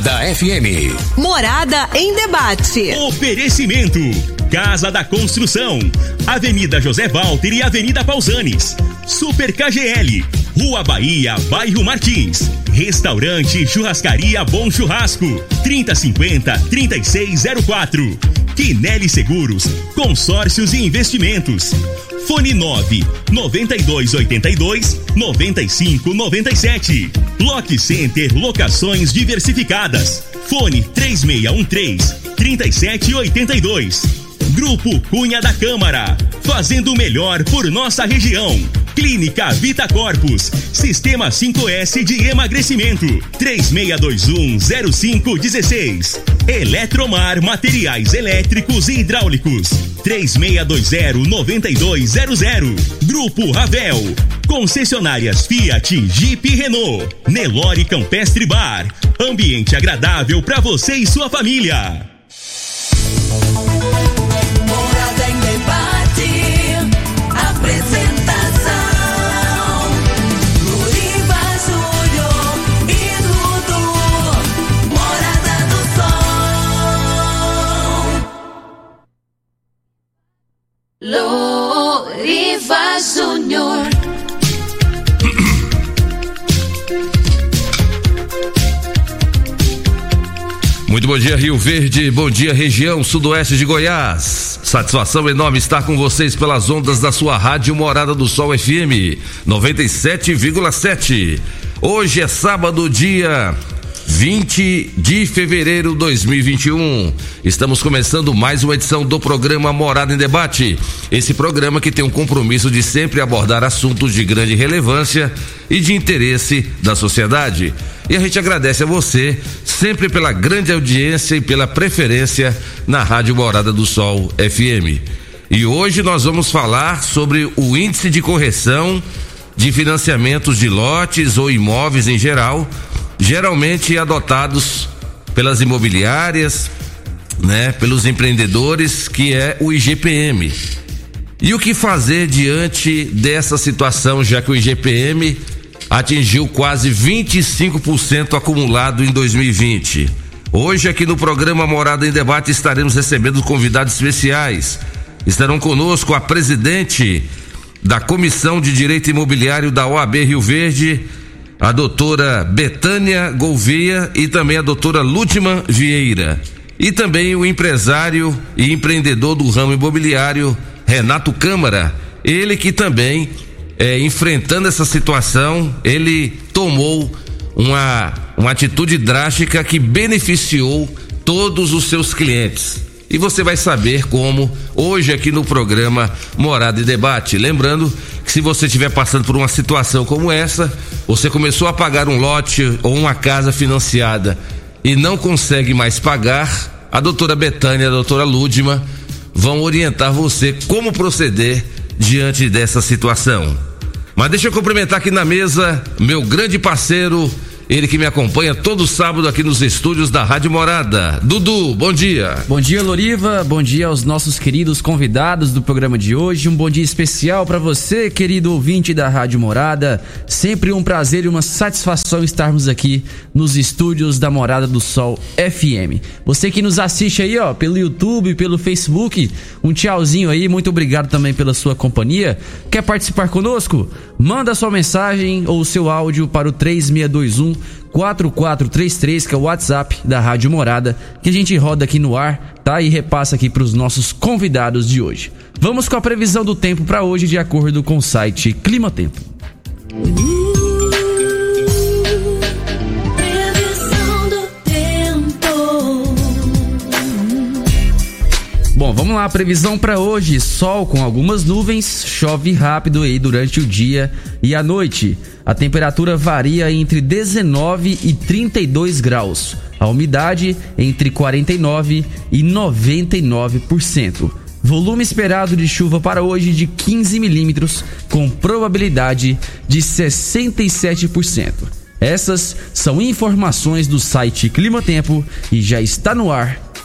Morada FM. Morada em debate. Oferecimento. Casa da Construção. Avenida José Walter e Avenida Pausanes. Super KGL. Rua Bahia, Bairro Martins. Restaurante Churrascaria Bom Churrasco. 3050-3604. Quinelli Seguros. Consórcios e Investimentos. Fone 9 9282 9597. Lock Center Locações Diversificadas. Fone 3613 3782. Grupo Cunha da Câmara, fazendo o melhor por nossa região. Clínica Vita Corpus, Sistema 5S de emagrecimento, 36210516. Eletromar Materiais Elétricos e Hidráulicos, 36209200. Grupo Ravel, concessionárias Fiat, Jeep e Renault. Nelore Campestre Bar, ambiente agradável para você e sua família. Muito bom dia, Rio Verde. Bom dia, região sudoeste de Goiás. Satisfação enorme estar com vocês pelas ondas da sua rádio Morada do Sol FM 97,7. Hoje é sábado, dia 20 de fevereiro de 2021. Estamos começando mais uma edição do programa Morada em Debate. Esse programa que tem um compromisso de sempre abordar assuntos de grande relevância e de interesse da sociedade. E a gente agradece a você sempre pela grande audiência e pela preferência na Rádio Morada do Sol FM. E hoje nós vamos falar sobre o índice de correção de financiamentos de lotes ou imóveis em geral geralmente adotados pelas imobiliárias, né, pelos empreendedores, que é o IGPM. E o que fazer diante dessa situação, já que o IGPM atingiu quase 25% acumulado em 2020? Hoje, aqui no programa Morada em Debate, estaremos recebendo convidados especiais. Estarão conosco a presidente da Comissão de Direito Imobiliário da OAB Rio Verde, a doutora Betânia Gouveia e também a doutora Lútima Vieira. E também o empresário e empreendedor do ramo imobiliário, Renato Câmara. Ele que também, é, enfrentando essa situação, ele tomou uma, uma atitude drástica que beneficiou todos os seus clientes. E você vai saber como hoje aqui no programa Morada e Debate. Lembrando que se você estiver passando por uma situação como essa, você começou a pagar um lote ou uma casa financiada e não consegue mais pagar, a doutora Betânia e a doutora Lúdima vão orientar você como proceder diante dessa situação. Mas deixa eu cumprimentar aqui na mesa meu grande parceiro ele que me acompanha todo sábado aqui nos estúdios da Rádio Morada. Dudu, bom dia. Bom dia, Loriva. Bom dia aos nossos queridos convidados do programa de hoje. Um bom dia especial para você, querido ouvinte da Rádio Morada. Sempre um prazer e uma satisfação estarmos aqui nos estúdios da Morada do Sol FM. Você que nos assiste aí, ó, pelo YouTube, pelo Facebook, um tchauzinho aí. Muito obrigado também pela sua companhia. Quer participar conosco? Manda sua mensagem ou seu áudio para o 3621 4433, que é o WhatsApp da Rádio Morada, que a gente roda aqui no ar, tá? E repassa aqui para os nossos convidados de hoje. Vamos com a previsão do tempo para hoje, de acordo com o site Clima Tempo. Bom, vamos lá, previsão para hoje: sol com algumas nuvens, chove rápido aí durante o dia e a noite. A temperatura varia entre 19 e 32 graus. A umidade entre 49 e 99%. Volume esperado de chuva para hoje de 15 milímetros, com probabilidade de 67%. Essas são informações do site Clima Tempo e já está no ar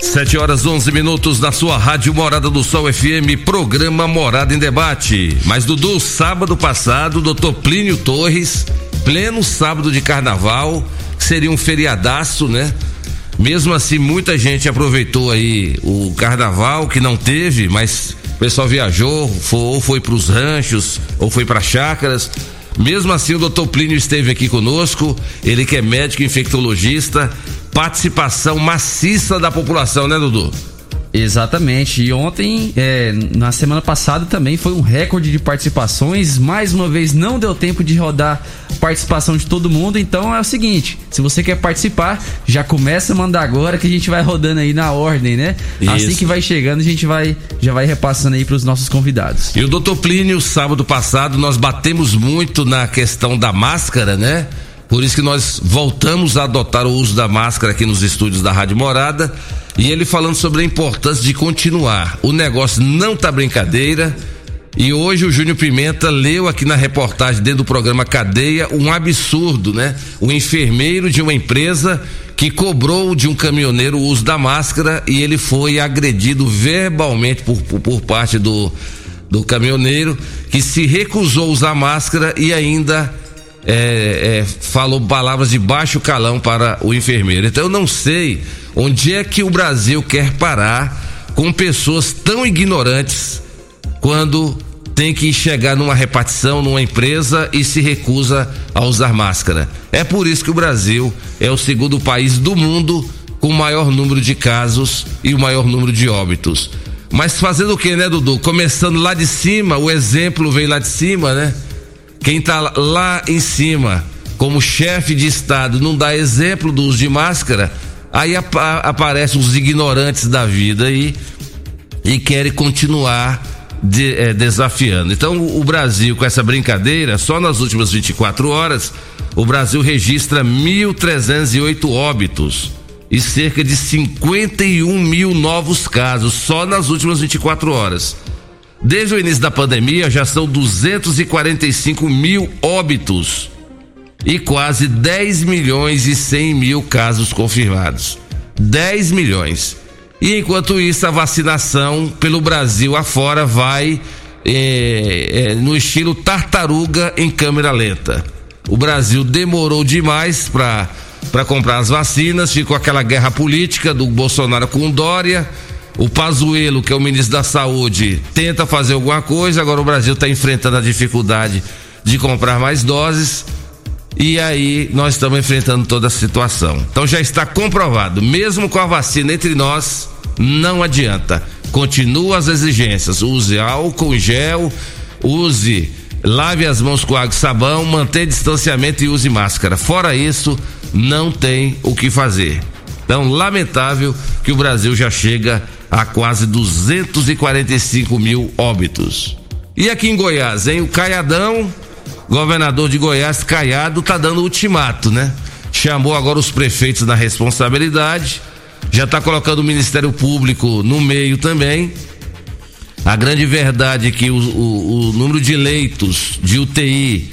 7 horas 11 minutos na sua rádio Morada do Sol FM, programa Morada em Debate. Mas Dudu, sábado passado, doutor Plínio Torres, pleno sábado de carnaval, seria um feriadaço, né? Mesmo assim, muita gente aproveitou aí o carnaval que não teve, mas o pessoal viajou, foi, ou foi para os ranchos, ou foi para chácaras. Mesmo assim, o doutor Plínio esteve aqui conosco, ele que é médico infectologista, participação maciça da população, né, Dudu? Exatamente. E ontem, é, na semana passada, também foi um recorde de participações. Mais uma vez, não deu tempo de rodar participação de todo mundo. Então é o seguinte: se você quer participar, já começa a mandar agora que a gente vai rodando aí na ordem, né? Isso. Assim que vai chegando, a gente vai já vai repassando aí para os nossos convidados. E o doutor Plínio, sábado passado, nós batemos muito na questão da máscara, né? Por isso que nós voltamos a adotar o uso da máscara aqui nos estúdios da Rádio Morada. E ele falando sobre a importância de continuar. O negócio não tá brincadeira. E hoje o Júnior Pimenta leu aqui na reportagem dentro do programa Cadeia um absurdo, né? O enfermeiro de uma empresa que cobrou de um caminhoneiro o uso da máscara e ele foi agredido verbalmente por, por, por parte do, do caminhoneiro que se recusou a usar máscara e ainda é, é, falou palavras de baixo calão para o enfermeiro. Então eu não sei onde é que o Brasil quer parar com pessoas tão ignorantes quando tem que chegar numa repartição, numa empresa e se recusa a usar máscara. É por isso que o Brasil é o segundo país do mundo com o maior número de casos e o maior número de óbitos. Mas fazendo o que, né, Dudu? Começando lá de cima, o exemplo vem lá de cima, né? Quem tá lá em cima, como chefe de Estado, não dá exemplo do uso de máscara, aí ap aparecem os ignorantes da vida aí e querem continuar de, eh, desafiando. Então, o Brasil, com essa brincadeira, só nas últimas 24 horas, o Brasil registra 1.308 óbitos e cerca de 51 mil novos casos só nas últimas 24 horas. Desde o início da pandemia já são 245 mil óbitos e quase 10 milhões e 100 mil casos confirmados. 10 milhões. E enquanto isso, a vacinação pelo Brasil afora vai é, é, no estilo tartaruga em câmera lenta. O Brasil demorou demais para para comprar as vacinas, ficou aquela guerra política do Bolsonaro com Dória. O Pazuello, que é o ministro da Saúde, tenta fazer alguma coisa, agora o Brasil está enfrentando a dificuldade de comprar mais doses. E aí nós estamos enfrentando toda a situação. Então já está comprovado, mesmo com a vacina entre nós, não adianta. Continua as exigências. Use álcool gel, use, lave as mãos com água e sabão, mantenha distanciamento e use máscara. Fora isso, não tem o que fazer. Então, lamentável que o Brasil já chega a quase 245 mil óbitos. E aqui em Goiás, hein? O Caiadão, governador de Goiás, Caiado, tá dando ultimato, né? Chamou agora os prefeitos na responsabilidade, já tá colocando o Ministério Público no meio também. A grande verdade é que o, o, o número de leitos de UTI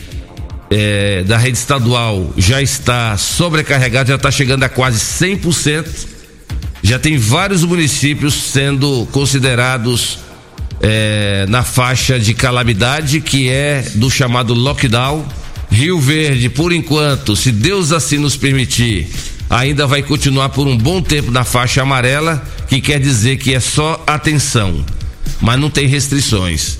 é, da rede estadual já está sobrecarregado, já está chegando a quase 100%. Já tem vários municípios sendo considerados é, na faixa de calamidade, que é do chamado lockdown. Rio Verde, por enquanto, se Deus assim nos permitir, ainda vai continuar por um bom tempo na faixa amarela, que quer dizer que é só atenção, mas não tem restrições.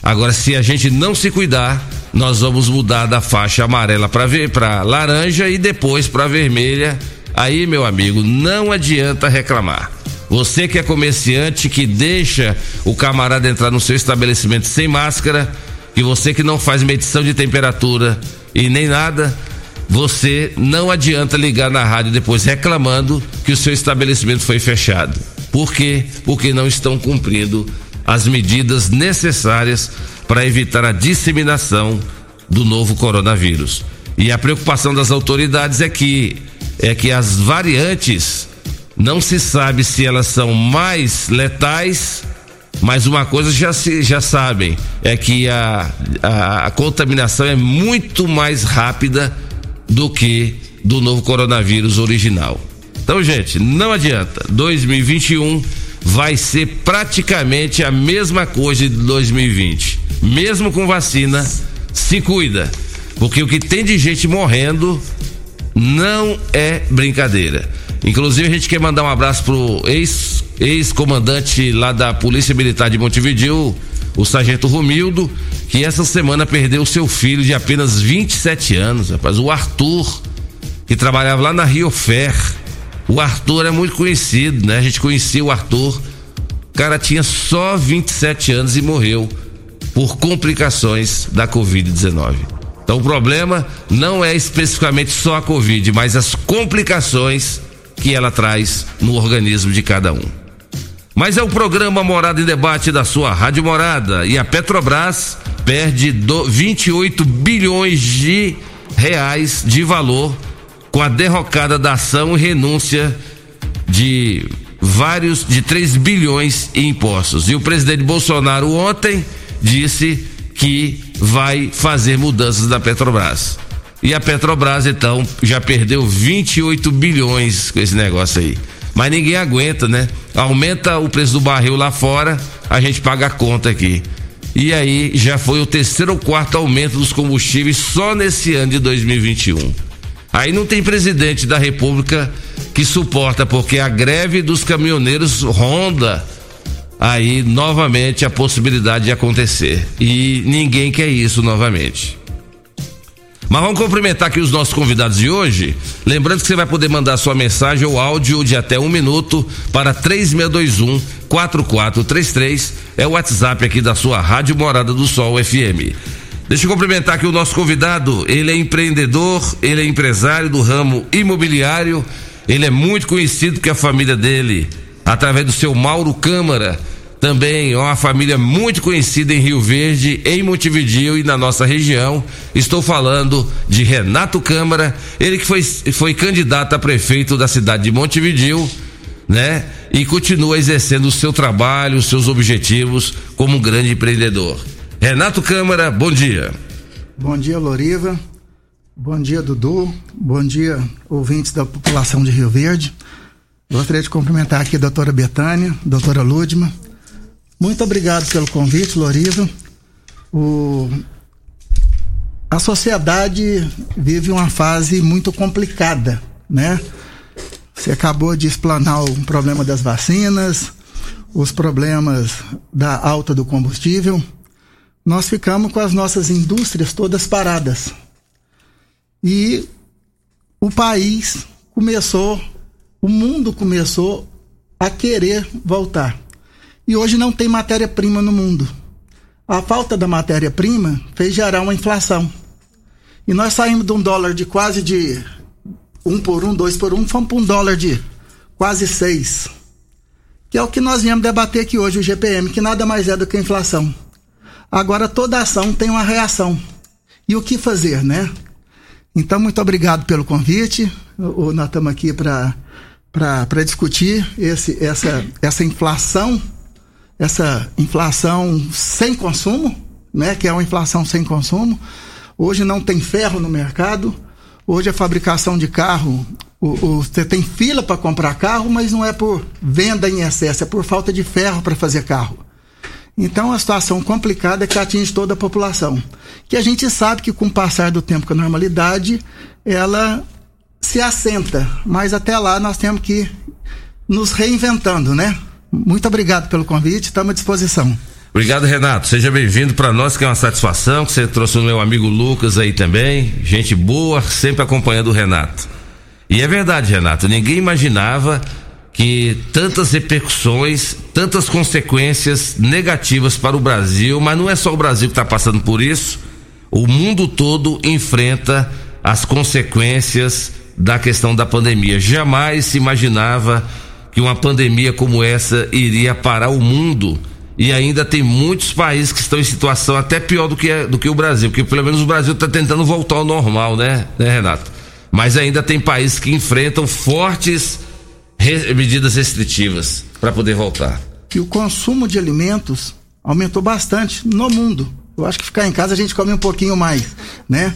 Agora, se a gente não se cuidar, nós vamos mudar da faixa amarela para laranja e depois para vermelha. Aí, meu amigo, não adianta reclamar. Você que é comerciante que deixa o camarada entrar no seu estabelecimento sem máscara, e você que não faz medição de temperatura e nem nada, você não adianta ligar na rádio depois reclamando que o seu estabelecimento foi fechado. Por quê? Porque não estão cumprindo as medidas necessárias para evitar a disseminação do novo coronavírus. E a preocupação das autoridades é que é que as variantes não se sabe se elas são mais letais, mas uma coisa já se já sabem é que a, a, a contaminação é muito mais rápida do que do novo coronavírus original. Então, gente, não adianta. 2021 vai ser praticamente a mesma coisa de 2020. Mesmo com vacina, se cuida. Porque o que tem de gente morrendo não é brincadeira. Inclusive, a gente quer mandar um abraço pro ex, ex-comandante lá da Polícia Militar de Montevideo, o Sargento Romildo, que essa semana perdeu seu filho de apenas 27 anos, rapaz, o Arthur, que trabalhava lá na Rio Fer. O Arthur é muito conhecido, né? A gente conhecia o Arthur. O cara tinha só 27 anos e morreu por complicações da Covid-19. Então o problema não é especificamente só a Covid, mas as complicações que ela traz no organismo de cada um. Mas é o programa Morada em Debate da sua Rádio Morada e a Petrobras perde 28 bilhões de reais de valor com a derrocada da ação e renúncia de vários de 3 bilhões em impostos. E o presidente Bolsonaro ontem disse que vai fazer mudanças da Petrobras. E a Petrobras então já perdeu 28 bilhões com esse negócio aí. Mas ninguém aguenta, né? Aumenta o preço do barril lá fora, a gente paga a conta aqui. E aí já foi o terceiro ou quarto aumento dos combustíveis só nesse ano de 2021. Aí não tem presidente da República que suporta, porque a greve dos caminhoneiros ronda aí novamente a possibilidade de acontecer. E ninguém quer isso novamente. Mas vamos cumprimentar aqui os nossos convidados de hoje. Lembrando que você vai poder mandar sua mensagem ou áudio de até um minuto para 3621 4433. É o WhatsApp aqui da sua Rádio Morada do Sol FM. Deixa eu cumprimentar aqui o nosso convidado. Ele é empreendedor, ele é empresário do ramo imobiliário. Ele é muito conhecido que a família dele, através do seu Mauro Câmara, também uma família muito conhecida em Rio Verde, em Montevideo e na nossa região. Estou falando de Renato Câmara, ele que foi, foi candidato a prefeito da cidade de Montevideo, né? E continua exercendo o seu trabalho, os seus objetivos como um grande empreendedor. Renato Câmara, bom dia. Bom dia, Loriva. Bom dia, Dudu. Bom dia, ouvintes da população de Rio Verde. Gostaria de cumprimentar aqui a doutora Betânia, doutora Ludma, muito obrigado pelo convite, Loriva. O... A sociedade vive uma fase muito complicada, né? Você acabou de explanar o problema das vacinas, os problemas da alta do combustível. Nós ficamos com as nossas indústrias todas paradas. E o país começou, o mundo começou a querer voltar e hoje não tem matéria-prima no mundo. A falta da matéria-prima fez gerar uma inflação. E nós saímos de um dólar de quase de um por um, dois por um, fomos para um dólar de quase seis. Que é o que nós viemos debater aqui hoje, o GPM, que nada mais é do que a inflação. Agora toda ação tem uma reação. E o que fazer, né? Então, muito obrigado pelo convite. Nós estamos aqui para discutir esse, essa, essa inflação essa inflação sem consumo, né, que é uma inflação sem consumo. Hoje não tem ferro no mercado. Hoje a fabricação de carro, você tem fila para comprar carro, mas não é por venda em excesso, é por falta de ferro para fazer carro. Então, a situação complicada é que atinge toda a população. Que a gente sabe que com o passar do tempo com a normalidade, ela se assenta. Mas até lá nós temos que nos reinventando, né? Muito obrigado pelo convite, estamos à disposição. Obrigado, Renato. Seja bem-vindo para nós, que é uma satisfação que você trouxe o meu amigo Lucas aí também. Gente boa, sempre acompanhando o Renato. E é verdade, Renato, ninguém imaginava que tantas repercussões, tantas consequências negativas para o Brasil, mas não é só o Brasil que está passando por isso. O mundo todo enfrenta as consequências da questão da pandemia. Jamais se imaginava que uma pandemia como essa iria parar o mundo e ainda tem muitos países que estão em situação até pior do que, do que o Brasil, porque pelo menos o Brasil está tentando voltar ao normal, né, né, Renato? Mas ainda tem países que enfrentam fortes re medidas restritivas para poder voltar. E o consumo de alimentos aumentou bastante no mundo. Eu acho que ficar em casa a gente come um pouquinho mais, né?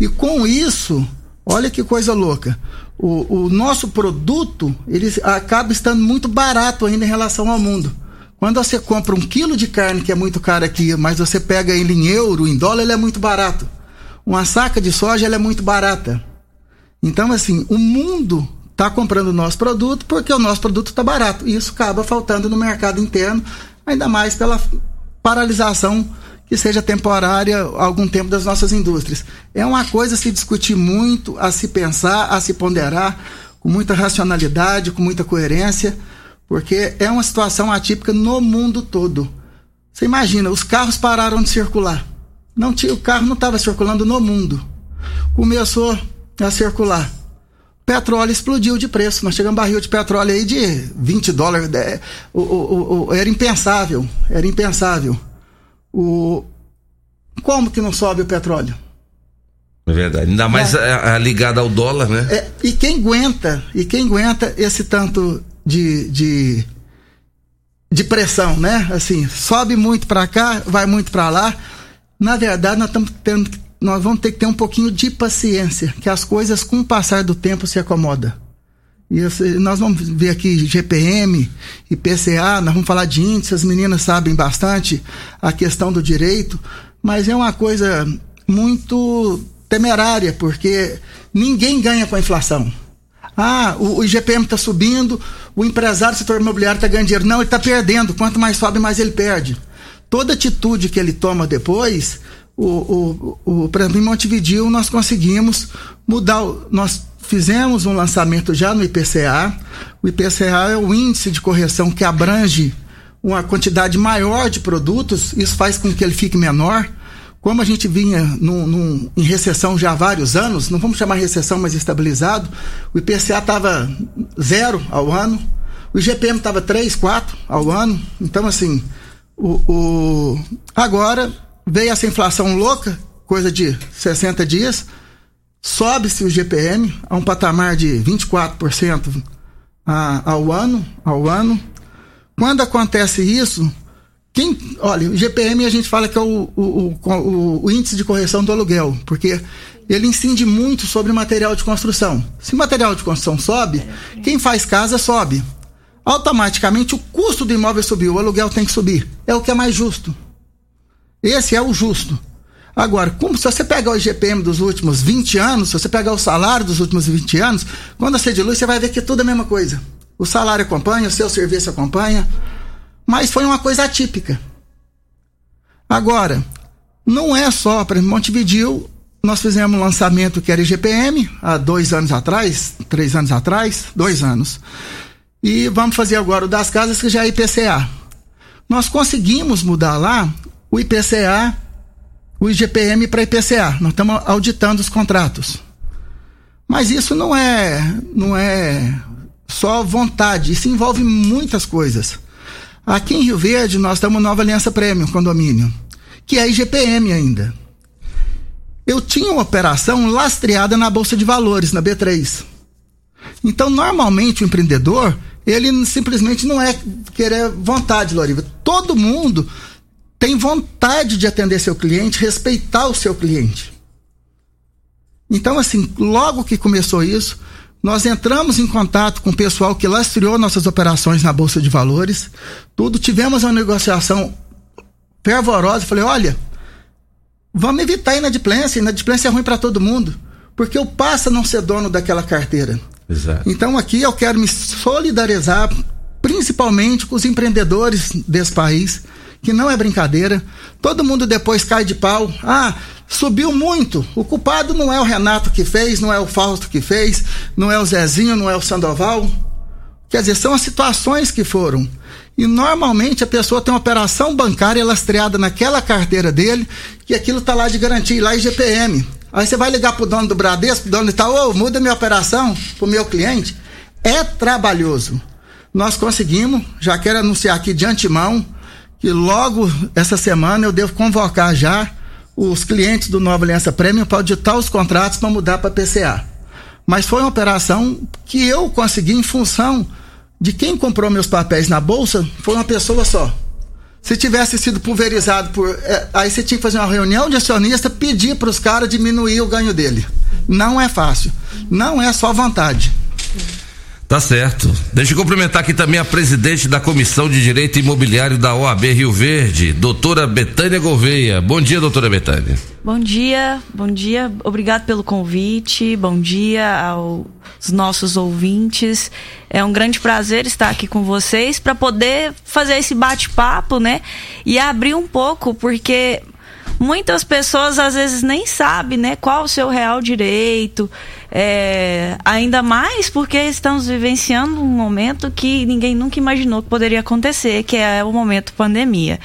E com isso, olha que coisa louca. O, o nosso produto, ele acaba estando muito barato ainda em relação ao mundo. Quando você compra um quilo de carne, que é muito caro aqui, mas você pega ele em euro, em dólar, ele é muito barato. Uma saca de soja, ela é muito barata. Então, assim, o mundo está comprando o nosso produto porque o nosso produto está barato. E isso acaba faltando no mercado interno, ainda mais pela paralisação que seja temporária algum tempo das nossas indústrias. É uma coisa a se discutir muito, a se pensar, a se ponderar, com muita racionalidade, com muita coerência, porque é uma situação atípica no mundo todo. Você imagina, os carros pararam de circular. Não tinha, o carro não estava circulando no mundo. Começou a circular. Petróleo explodiu de preço. Nós chegamos um barril de petróleo aí de 20 dólares. É, o, o, o, era impensável. Era impensável. O, como que não sobe o petróleo? É verdade. Ainda mais é. ligado ao dólar, né? É, e quem aguenta, e quem aguenta esse tanto de, de, de pressão, né? Assim, sobe muito para cá, vai muito para lá. Na verdade, nós estamos tendo nós vamos ter que ter um pouquinho de paciência, que as coisas com o passar do tempo se acomodam. E nós vamos ver aqui GPM, IPCA, nós vamos falar de índice, as meninas sabem bastante a questão do direito, mas é uma coisa muito temerária, porque ninguém ganha com a inflação. Ah, o, o IGPM está subindo, o empresário do setor imobiliário está ganhando dinheiro. Não, ele está perdendo. Quanto mais sobe, mais ele perde. Toda atitude que ele toma depois o, o, o, exemplo, em Montevideo nós conseguimos mudar, nós fizemos um lançamento já no IPCA. O IPCA é o índice de correção que abrange uma quantidade maior de produtos, isso faz com que ele fique menor. Como a gente vinha num, num, em recessão já há vários anos, não vamos chamar recessão, mas estabilizado, o IPCA estava zero ao ano, o IGPM estava 3, 4 ao ano. Então, assim, o, o agora veio essa inflação louca, coisa de 60 dias, sobe-se o GPM a um patamar de 24% a, ao ano, ao ano. Quando acontece isso, quem, olha, o GPM a gente fala que é o, o, o, o, índice de correção do aluguel, porque ele incide muito sobre material de construção. Se material de construção sobe, quem faz casa sobe. Automaticamente o custo do imóvel subiu, o aluguel tem que subir. É o que é mais justo. Esse é o justo. Agora, como se você pegar o IGPM dos últimos 20 anos, se você pegar o salário dos últimos 20 anos, quando você dilui, você vai ver que é tudo a mesma coisa. O salário acompanha, o seu serviço acompanha, mas foi uma coisa atípica. Agora, não é só, para Montevideo, nós fizemos um lançamento que era IGPM há dois anos atrás, três anos atrás, dois anos. E vamos fazer agora o das casas, que já é IPCA. Nós conseguimos mudar lá o IPCA, o IGPM para IPCA. Nós estamos auditando os contratos. Mas isso não é, não é só vontade, isso envolve muitas coisas. Aqui em Rio Verde nós temos Nova Aliança Premium Condomínio, que é IGPM ainda. Eu tinha uma operação lastreada na Bolsa de Valores, na B3. Então, normalmente o empreendedor, ele simplesmente não é querer vontade, Loriva. Todo mundo tem vontade de atender seu cliente, respeitar o seu cliente. Então, assim, logo que começou isso, nós entramos em contato com o pessoal que lastreou nossas operações na Bolsa de Valores, tudo, tivemos uma negociação fervorosa. Falei: olha, vamos evitar a inadimplência, inadimplência é ruim para todo mundo, porque eu passo a não ser dono daquela carteira. Exato. Então, aqui eu quero me solidarizar, principalmente com os empreendedores desse país que não é brincadeira. Todo mundo depois cai de pau. Ah, subiu muito. O culpado não é o Renato que fez, não é o Fausto que fez, não é o Zezinho, não é o Sandoval. Quer dizer, são as situações que foram. E normalmente a pessoa tem uma operação bancária lastreada naquela carteira dele, que aquilo está lá de garantia, lá em GPM. Aí você vai ligar pro dono do Bradesco, pro dono do Itaú, oh, muda minha operação pro meu cliente. É trabalhoso. Nós conseguimos, já quero anunciar aqui de antemão, que logo essa semana eu devo convocar já os clientes do Nova Aliança Premium para auditar os contratos para mudar para PCA. Mas foi uma operação que eu consegui em função de quem comprou meus papéis na bolsa foi uma pessoa só. Se tivesse sido pulverizado por. É, aí você tinha que fazer uma reunião de acionista, pedir para os caras diminuir o ganho dele. Não é fácil. Não é só vontade. Tá certo. Deixa eu cumprimentar aqui também a presidente da Comissão de Direito Imobiliário da OAB Rio Verde, doutora Betânia Gouveia. Bom dia, doutora Betânia. Bom dia, bom dia. Obrigado pelo convite. Bom dia aos nossos ouvintes. É um grande prazer estar aqui com vocês para poder fazer esse bate-papo, né? E abrir um pouco, porque muitas pessoas às vezes nem sabem, né, qual o seu real direito. É, ainda mais porque estamos vivenciando um momento que ninguém nunca imaginou que poderia acontecer, que é o momento pandemia.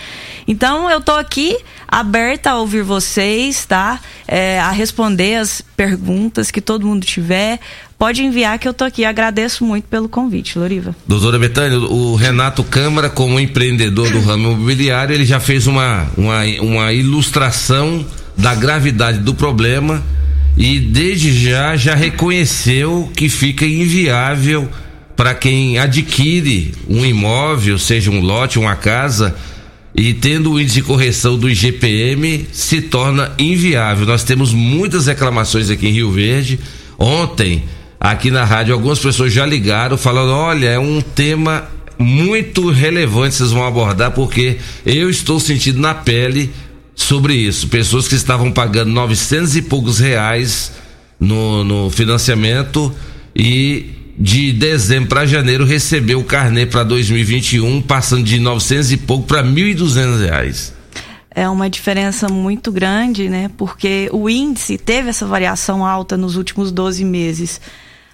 Então eu estou aqui aberta a ouvir vocês, tá? É, a responder as perguntas que todo mundo tiver. Pode enviar que eu tô aqui. Agradeço muito pelo convite, Loriva. Doutora Betânia, o Renato Câmara, como empreendedor do ramo imobiliário, ele já fez uma, uma, uma ilustração da gravidade do problema e desde já já reconheceu que fica inviável para quem adquire um imóvel, seja um lote, uma casa, e tendo o índice de correção do IGPM se torna inviável. Nós temos muitas reclamações aqui em Rio Verde. Ontem, aqui na rádio, algumas pessoas já ligaram falando: olha, é um tema muito relevante vocês vão abordar, porque eu estou sentindo na pele sobre isso. Pessoas que estavam pagando 900 e poucos reais no, no financiamento e de dezembro para janeiro recebeu o carnê para 2021 passando de 900 e pouco para 1.200 reais. É uma diferença muito grande, né? Porque o índice teve essa variação alta nos últimos 12 meses.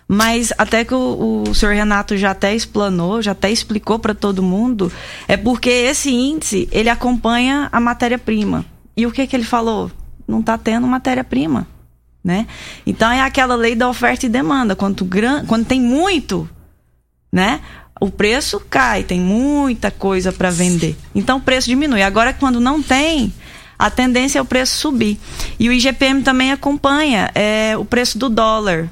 Mas até que o, o senhor Renato já até explanou, já até explicou para todo mundo, é porque esse índice, ele acompanha a matéria-prima. E o que que ele falou? Não está tendo matéria-prima né? Então é aquela lei da oferta e demanda. Quanto, gran... Quando tem muito, né? O preço cai, tem muita coisa para vender. Então o preço diminui. Agora, quando não tem, a tendência é o preço subir. E o IGPM também acompanha é, o preço do dólar.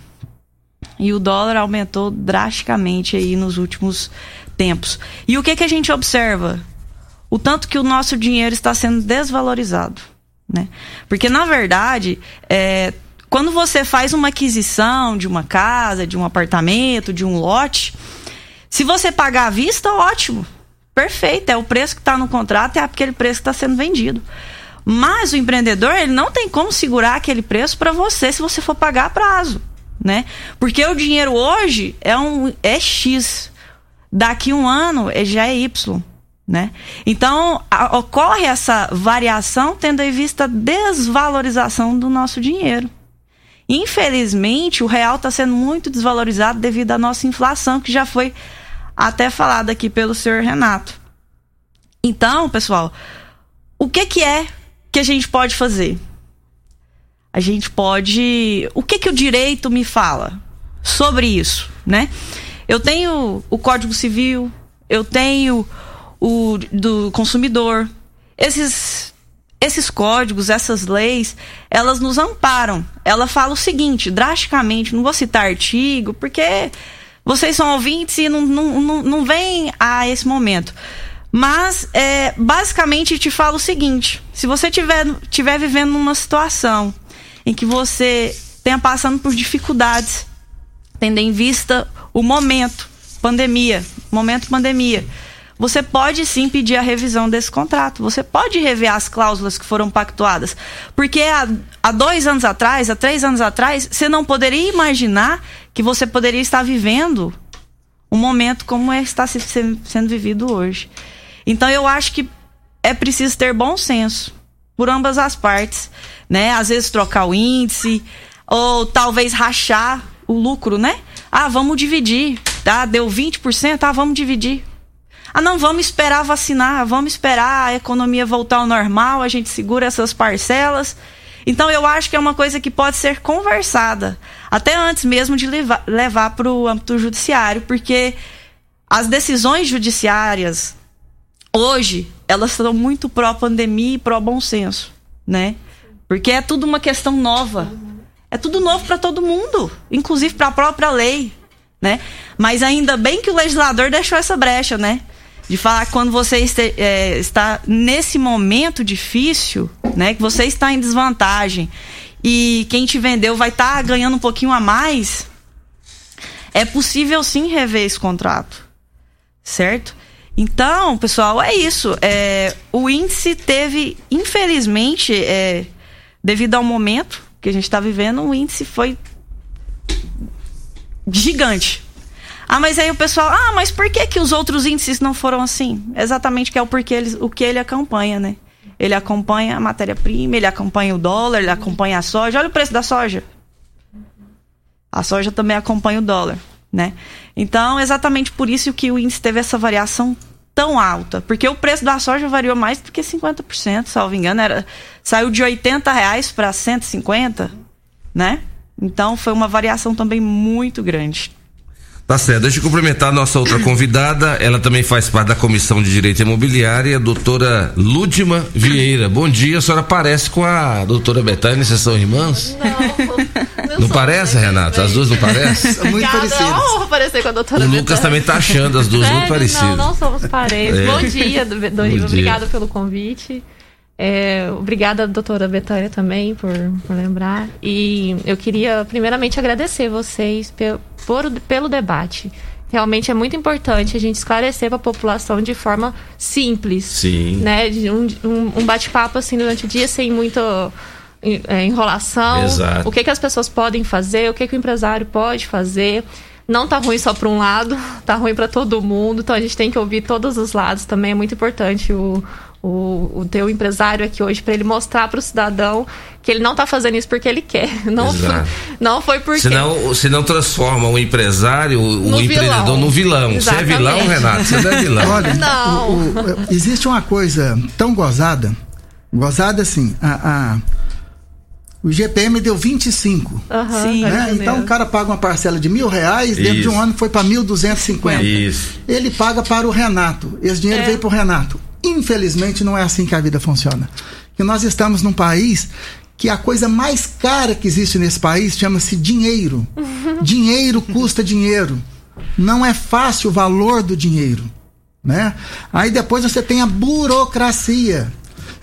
E o dólar aumentou drasticamente aí nos últimos tempos. E o que, que a gente observa? O tanto que o nosso dinheiro está sendo desvalorizado. Né? Porque, na verdade, é, quando você faz uma aquisição de uma casa, de um apartamento, de um lote, se você pagar à vista, ótimo. Perfeito, é o preço que está no contrato, é aquele preço que está sendo vendido. Mas o empreendedor, ele não tem como segurar aquele preço para você se você for pagar a prazo, né? Porque o dinheiro hoje é um é X. Daqui um ano já é Y, né? Então, a, ocorre essa variação tendo em vista a desvalorização do nosso dinheiro. Infelizmente, o real está sendo muito desvalorizado devido à nossa inflação, que já foi até falada aqui pelo senhor Renato. Então, pessoal, o que, que é que a gente pode fazer? A gente pode. O que, que o direito me fala sobre isso, né? Eu tenho o Código Civil, eu tenho o do consumidor. Esses esses códigos, essas leis, elas nos amparam. Ela fala o seguinte, drasticamente, não vou citar artigo, porque vocês são ouvintes e não, não, não, não vem a esse momento. Mas, é, basicamente, te fala o seguinte: se você tiver, tiver vivendo numa situação em que você tenha passando por dificuldades, tendo em vista o momento, pandemia, momento pandemia, você pode sim pedir a revisão desse contrato. Você pode rever as cláusulas que foram pactuadas. Porque há, há dois anos atrás, há três anos atrás, você não poderia imaginar que você poderia estar vivendo um momento como é está sendo vivido hoje. Então eu acho que é preciso ter bom senso por ambas as partes, né? Às vezes trocar o índice ou talvez rachar o lucro, né? Ah, vamos dividir, tá? Deu 20%, ah, vamos dividir. Ah, não, vamos esperar vacinar, vamos esperar a economia voltar ao normal, a gente segura essas parcelas. Então, eu acho que é uma coisa que pode ser conversada, até antes mesmo de levar, levar para o âmbito judiciário, porque as decisões judiciárias hoje elas são muito pró-pandemia e pró-bom senso, né? Porque é tudo uma questão nova. É tudo novo para todo mundo, inclusive para a própria lei, né? Mas ainda bem que o legislador deixou essa brecha, né? De falar que quando você este, é, está nesse momento difícil, né? Que você está em desvantagem e quem te vendeu vai estar tá ganhando um pouquinho a mais, é possível sim rever esse contrato, certo? Então, pessoal, é isso. É, o índice teve, infelizmente, é, devido ao momento que a gente está vivendo, o índice foi gigante. Ah, mas aí o pessoal, ah, mas por que, que os outros índices não foram assim? Exatamente que é o porquê ele, o que ele acompanha, né? Ele acompanha a matéria-prima, ele acompanha o dólar, ele acompanha a soja. Olha o preço da soja. A soja também acompanha o dólar, né? Então, exatamente por isso que o índice teve essa variação tão alta. Porque o preço da soja variou mais do que 50%, salvo engano. Era, saiu de 80 reais para 150, né? Então, foi uma variação também muito grande. Tá certo. Deixa eu cumprimentar a nossa outra convidada. Ela também faz parte da Comissão de Direito Imobiliário, a doutora Lúdima Vieira. Bom dia, a senhora parece com a doutora Betânia, vocês são irmãs? Não. Não, não parece, Renata? As duas não parecem? São muito parecidas. Não, parecer com a doutora O Lucas também tá achando as duas Sério? muito parecidas. Não, não somos parentes. É. Bom dia, dia. Obrigada pelo convite. É, obrigada, doutora Betânia, também, por, por lembrar. E eu queria, primeiramente, agradecer vocês pe- por, pelo debate. Realmente é muito importante a gente esclarecer para a população de forma simples. Sim. Né? Um, um, um bate-papo assim durante o dia sem muita é, enrolação. Exato. O que, que as pessoas podem fazer, o que, que o empresário pode fazer. Não tá ruim só para um lado, tá ruim para todo mundo. Então a gente tem que ouvir todos os lados também. É muito importante o, o, o teu empresário aqui hoje para ele mostrar para o cidadão que ele não tá fazendo isso porque ele quer. Não, foi, não foi porque. Senão, senão transforma o empresário, o No empreendedor, vilão. no vilão. Você é Exatamente. vilão, Renato? Você não é vilão. Olha, Não. o- o- existe uma coisa tão gozada, gozada assim, a, a- o GPM deu 25. Aham, Sim. né? Então o cara paga uma parcela de mil reais, dentro de Isso. um ano foi para 1.250. Isso. Ele paga para o Renato. Esse dinheiro É. veio para o Renato. Infelizmente não é assim que a vida funciona. Que nós estamos num país que a coisa mais cara que existe nesse país chama-se dinheiro. dinheiro custa dinheiro. Não é fácil o valor do dinheiro, né? Aí depois você tem a burocracia.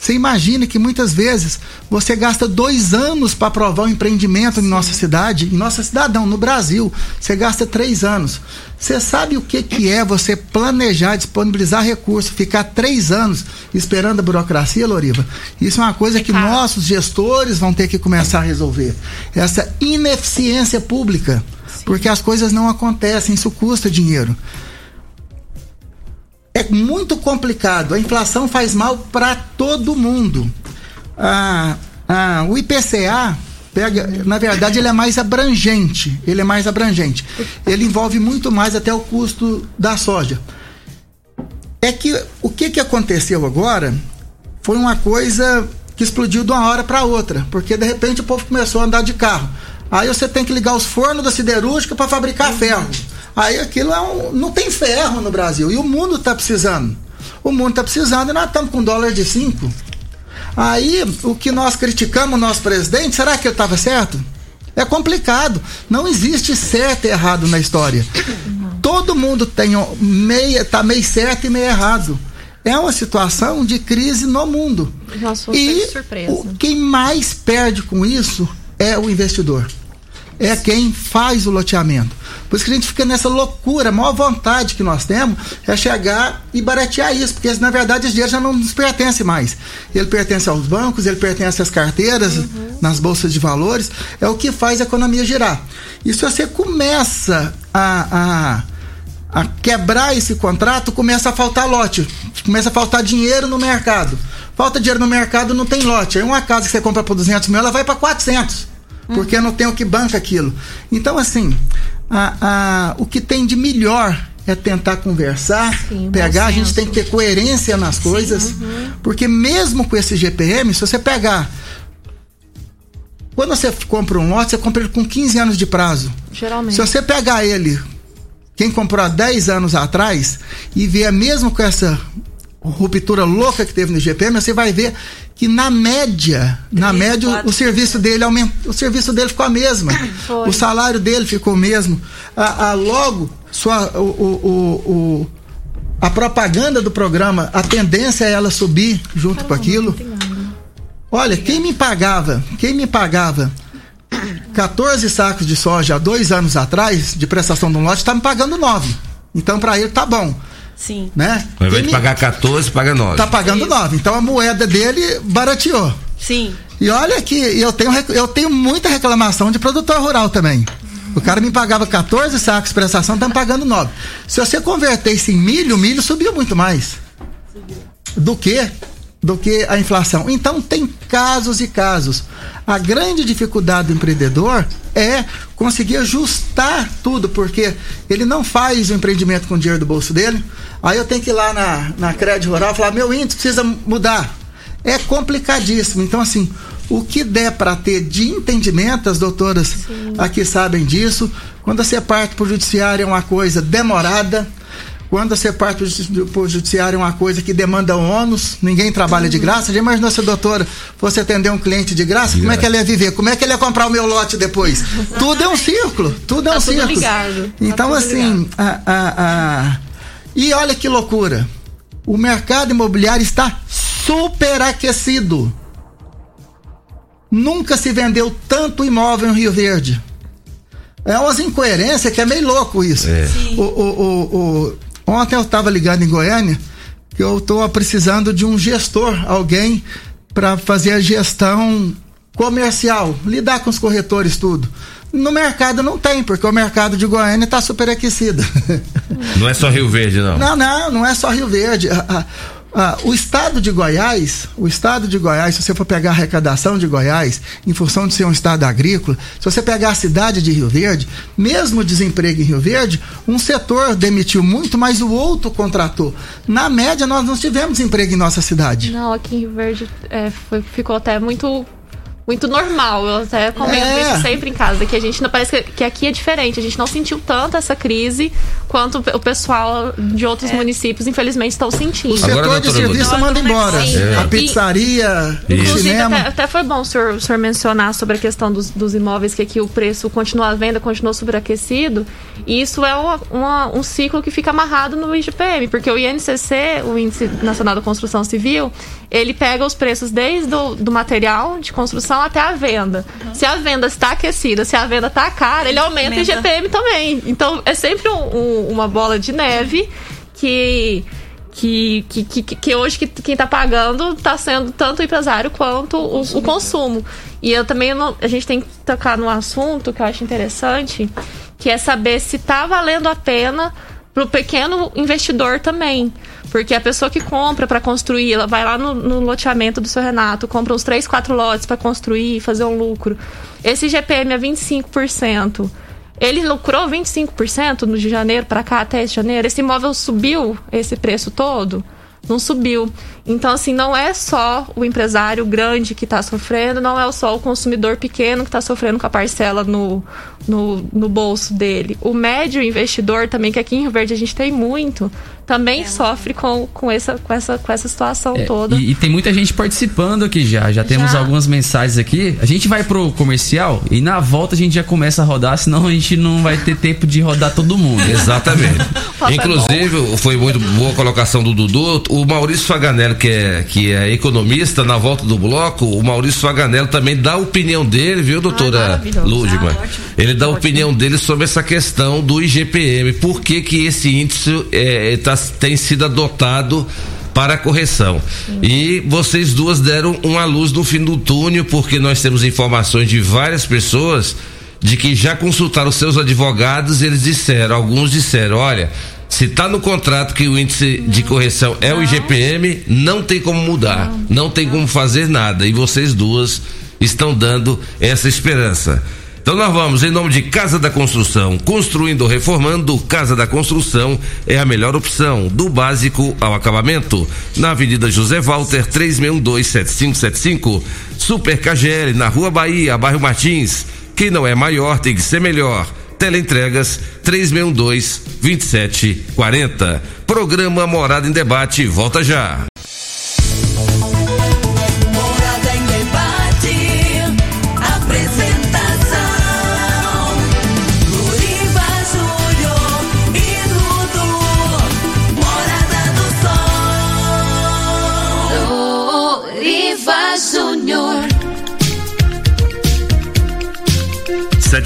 Você imagina que muitas vezes você gasta dois anos para aprovar um empreendimento em nossa cidade, em nossa cidadão, no Brasil. Você gasta três anos. Você sabe o que, que é você planejar, disponibilizar recursos, ficar três anos esperando a burocracia, Loriva? Isso é uma coisa que caro. nossos gestores vão ter que começar a resolver. Essa ineficiência pública. Porque as coisas não acontecem, isso custa dinheiro é muito complicado. A inflação faz mal para todo mundo. Ah, ah, o IPCA pega, na verdade, ele é mais abrangente. Ele é mais abrangente. Ele envolve muito mais até o custo da soja. É que o que, que aconteceu agora foi uma coisa que explodiu de uma hora para outra, porque de repente o povo começou a andar de carro. Aí você tem que ligar os fornos da siderúrgica para fabricar ferro. Aí aquilo é um, não tem ferro no Brasil e o mundo está precisando. O mundo está precisando e nós estamos com dólar de 5. Aí o que nós criticamos o nosso presidente, será que ele estava certo? É complicado. Não existe certo e errado na história. Todo mundo tem meia, tá meio certo e meio errado. É uma situação de crise no mundo. Fomos E surpresa. o- quem mais perde com isso é o investidor. É quem faz o loteamento. Por isso que a gente fica nessa loucura. A maior vontade que nós temos é chegar e baratear isso, porque na verdade esse dinheiro já não nos pertence mais. Ele pertence aos bancos, ele pertence às carteiras, nas bolsas de valores. É o que faz a economia girar. E se você começa a- a a quebrar esse contrato, começa a faltar lote, começa a faltar dinheiro no mercado. Falta dinheiro no mercado, não tem lote. Aí uma casa que você compra por 200 mil, ela vai para 400, porque não tem o que banca aquilo. Então, assim, a- a- o que tem de melhor é tentar conversar, Sim, pegar, a gente tem que ter coerência nas coisas, porque mesmo com esse GPM, se você pegar. Quando você compra um lote, você compra ele com 15 anos de prazo. Geralmente. Se você pegar ele, quem comprou há 10 anos atrás, e ver mesmo com essa ruptura louca que teve no IGPM, você vai ver que na média, na média o, o serviço dele aumentou, o serviço dele ficou a mesma, Foi. o salário dele ficou o mesmo, a, a logo sua, o, o, o, a propaganda do programa, a tendência é ela subir junto com aquilo. Olha, quem me pagava, quem me pagava 14 sacos de soja há dois anos atrás, de prestação de um lote, está me pagando 9. Então, para ele, tá bom, Sim. né? Ao invés de me- pagar 14, paga 9. Tá pagando 9. Então, a moeda dele barateou. Sim. E olha que eu tenho, eu tenho muita reclamação de produtor rural também. O cara me pagava 14 sacos de prestação, tá me pagando 9. Se você converter isso em milho, o milho subiu muito mais. Do que? Do que a inflação. Então tem casos e casos. A grande dificuldade do empreendedor é conseguir ajustar tudo, porque ele não faz o empreendimento com o dinheiro do bolso dele. Aí eu tenho que ir lá na, na crédito rural e falar: meu índice precisa mudar. É complicadíssimo. Então, assim, o que der para ter de entendimento, as doutoras aqui sabem disso. Quando você parte para o judiciário é uma coisa demorada. Quando você parte para o judiciário é uma coisa que demanda ônus, ninguém trabalha de graça. Já imaginou se a doutora fosse atender um cliente de graça? Como é que ela ia viver? Como é que ele ia comprar o meu lote depois? Tudo é um círculo, tudo é um Tá tudo círculo. ligado. Tá Então, tudo assim, a, a, a- e olha que loucura. O mercado imobiliário está superaquecido. Nunca se vendeu tanto imóvel em Rio Verde. É umas incoerências que é meio louco isso. O, o, o, o- ontem eu estava ligado em Goiânia que eu estou precisando de um gestor, alguém para fazer a gestão comercial, lidar com os corretores, tudo. No mercado não tem, porque o mercado de Goiânia está superaquecido. Não é só Rio Verde, não. Não, não, não é só Rio Verde. A- a- a- o estado de Goiás, o estado de Goiás, se você for pegar a arrecadação de Goiás, em função de ser um estado agrícola, se você pegar a cidade de Rio Verde, mesmo desemprego em Rio Verde, um setor demitiu muito, mas o outro contratou. Na média, nós não tivemos emprego em nossa cidade. Não, aqui em Rio Verde é, foi- ficou até muito muito normal. Eu até comento É. isso sempre em casa, que a gente não parece que, que aqui é diferente. A gente não sentiu tanto essa crise quanto o pessoal de outros municípios, infelizmente, estão sentindo. O setor Agora, de serviço manda embora. Sim. A É. pizzaria, o Inclusive, cinema. até, até foi bom o senhor, o senhor mencionar sobre a questão dos, dos imóveis, que aqui o preço continua à venda, continua superaquecido. E isso é uma- uma- um ciclo que fica amarrado no IGPM, porque o INCC, o Índice Nacional da Construção Civil, ele pega os preços desde o do material de construção até a venda. Se a venda está aquecida, se a venda está cara, ele aumenta o. IGPM também. Então, é sempre um- um- uma bola de neve que que, que, que, que hoje que, quem está pagando está sendo tanto o empresário quanto o, o consumo. E eu também não- a gente tem que tocar num assunto que eu acho interessante, que é saber se está valendo a pena para o pequeno investidor também. Porque a pessoa que compra para construir, ela vai lá no, no loteamento do seu Renato, compra uns 3, 4 lotes para construir, fazer um lucro. Esse GPM é 25%. Ele lucrou 25% no de janeiro para cá até esse janeiro. Esse imóvel subiu esse preço todo? Não subiu. Então, assim, não é só o empresário grande que está sofrendo, não é só o consumidor pequeno que está sofrendo com a parcela no, no, no bolso dele. O médio investidor também, que aqui em Rio Verde a gente tem muito, também sofre com, com, essa, com, essa, com essa situação É, toda. E, e tem muita gente participando aqui já. Já temos Já. algumas mensagens aqui. A gente vai pro comercial e na volta a gente já começa a rodar, senão a gente não vai ter tempo de rodar todo mundo. Exatamente. É Inclusive, foi muito boa a colocação do Dudu. O Maurício Faganello, que é, que é economista, na volta do bloco, o Maurício Faganello também dá a opinião dele, viu, doutora? Ah, ótimo. Ele dá a opinião dele sobre essa questão do IGPM. Por que, que esse índice é, tá- tem sido adotado para a correção. E vocês duas deram uma luz no fim do túnel, porque nós temos informações de várias pessoas de que já consultaram seus advogados, eles disseram, alguns disseram, olha, se está no contrato que o índice de correção é o IGPM, não tem como mudar, não tem como fazer nada. E vocês duas estão dando essa esperança. Então nós vamos em nome de Casa da Construção, construindo reformando, Casa da Construção é a melhor opção, do básico ao acabamento. Na Avenida José Walter, 36127575, Super KGL, na Rua Bahia, bairro Martins. Quem não é maior tem que ser melhor. Teleentregas 3612-2740. Programa Morada em Debate, volta já.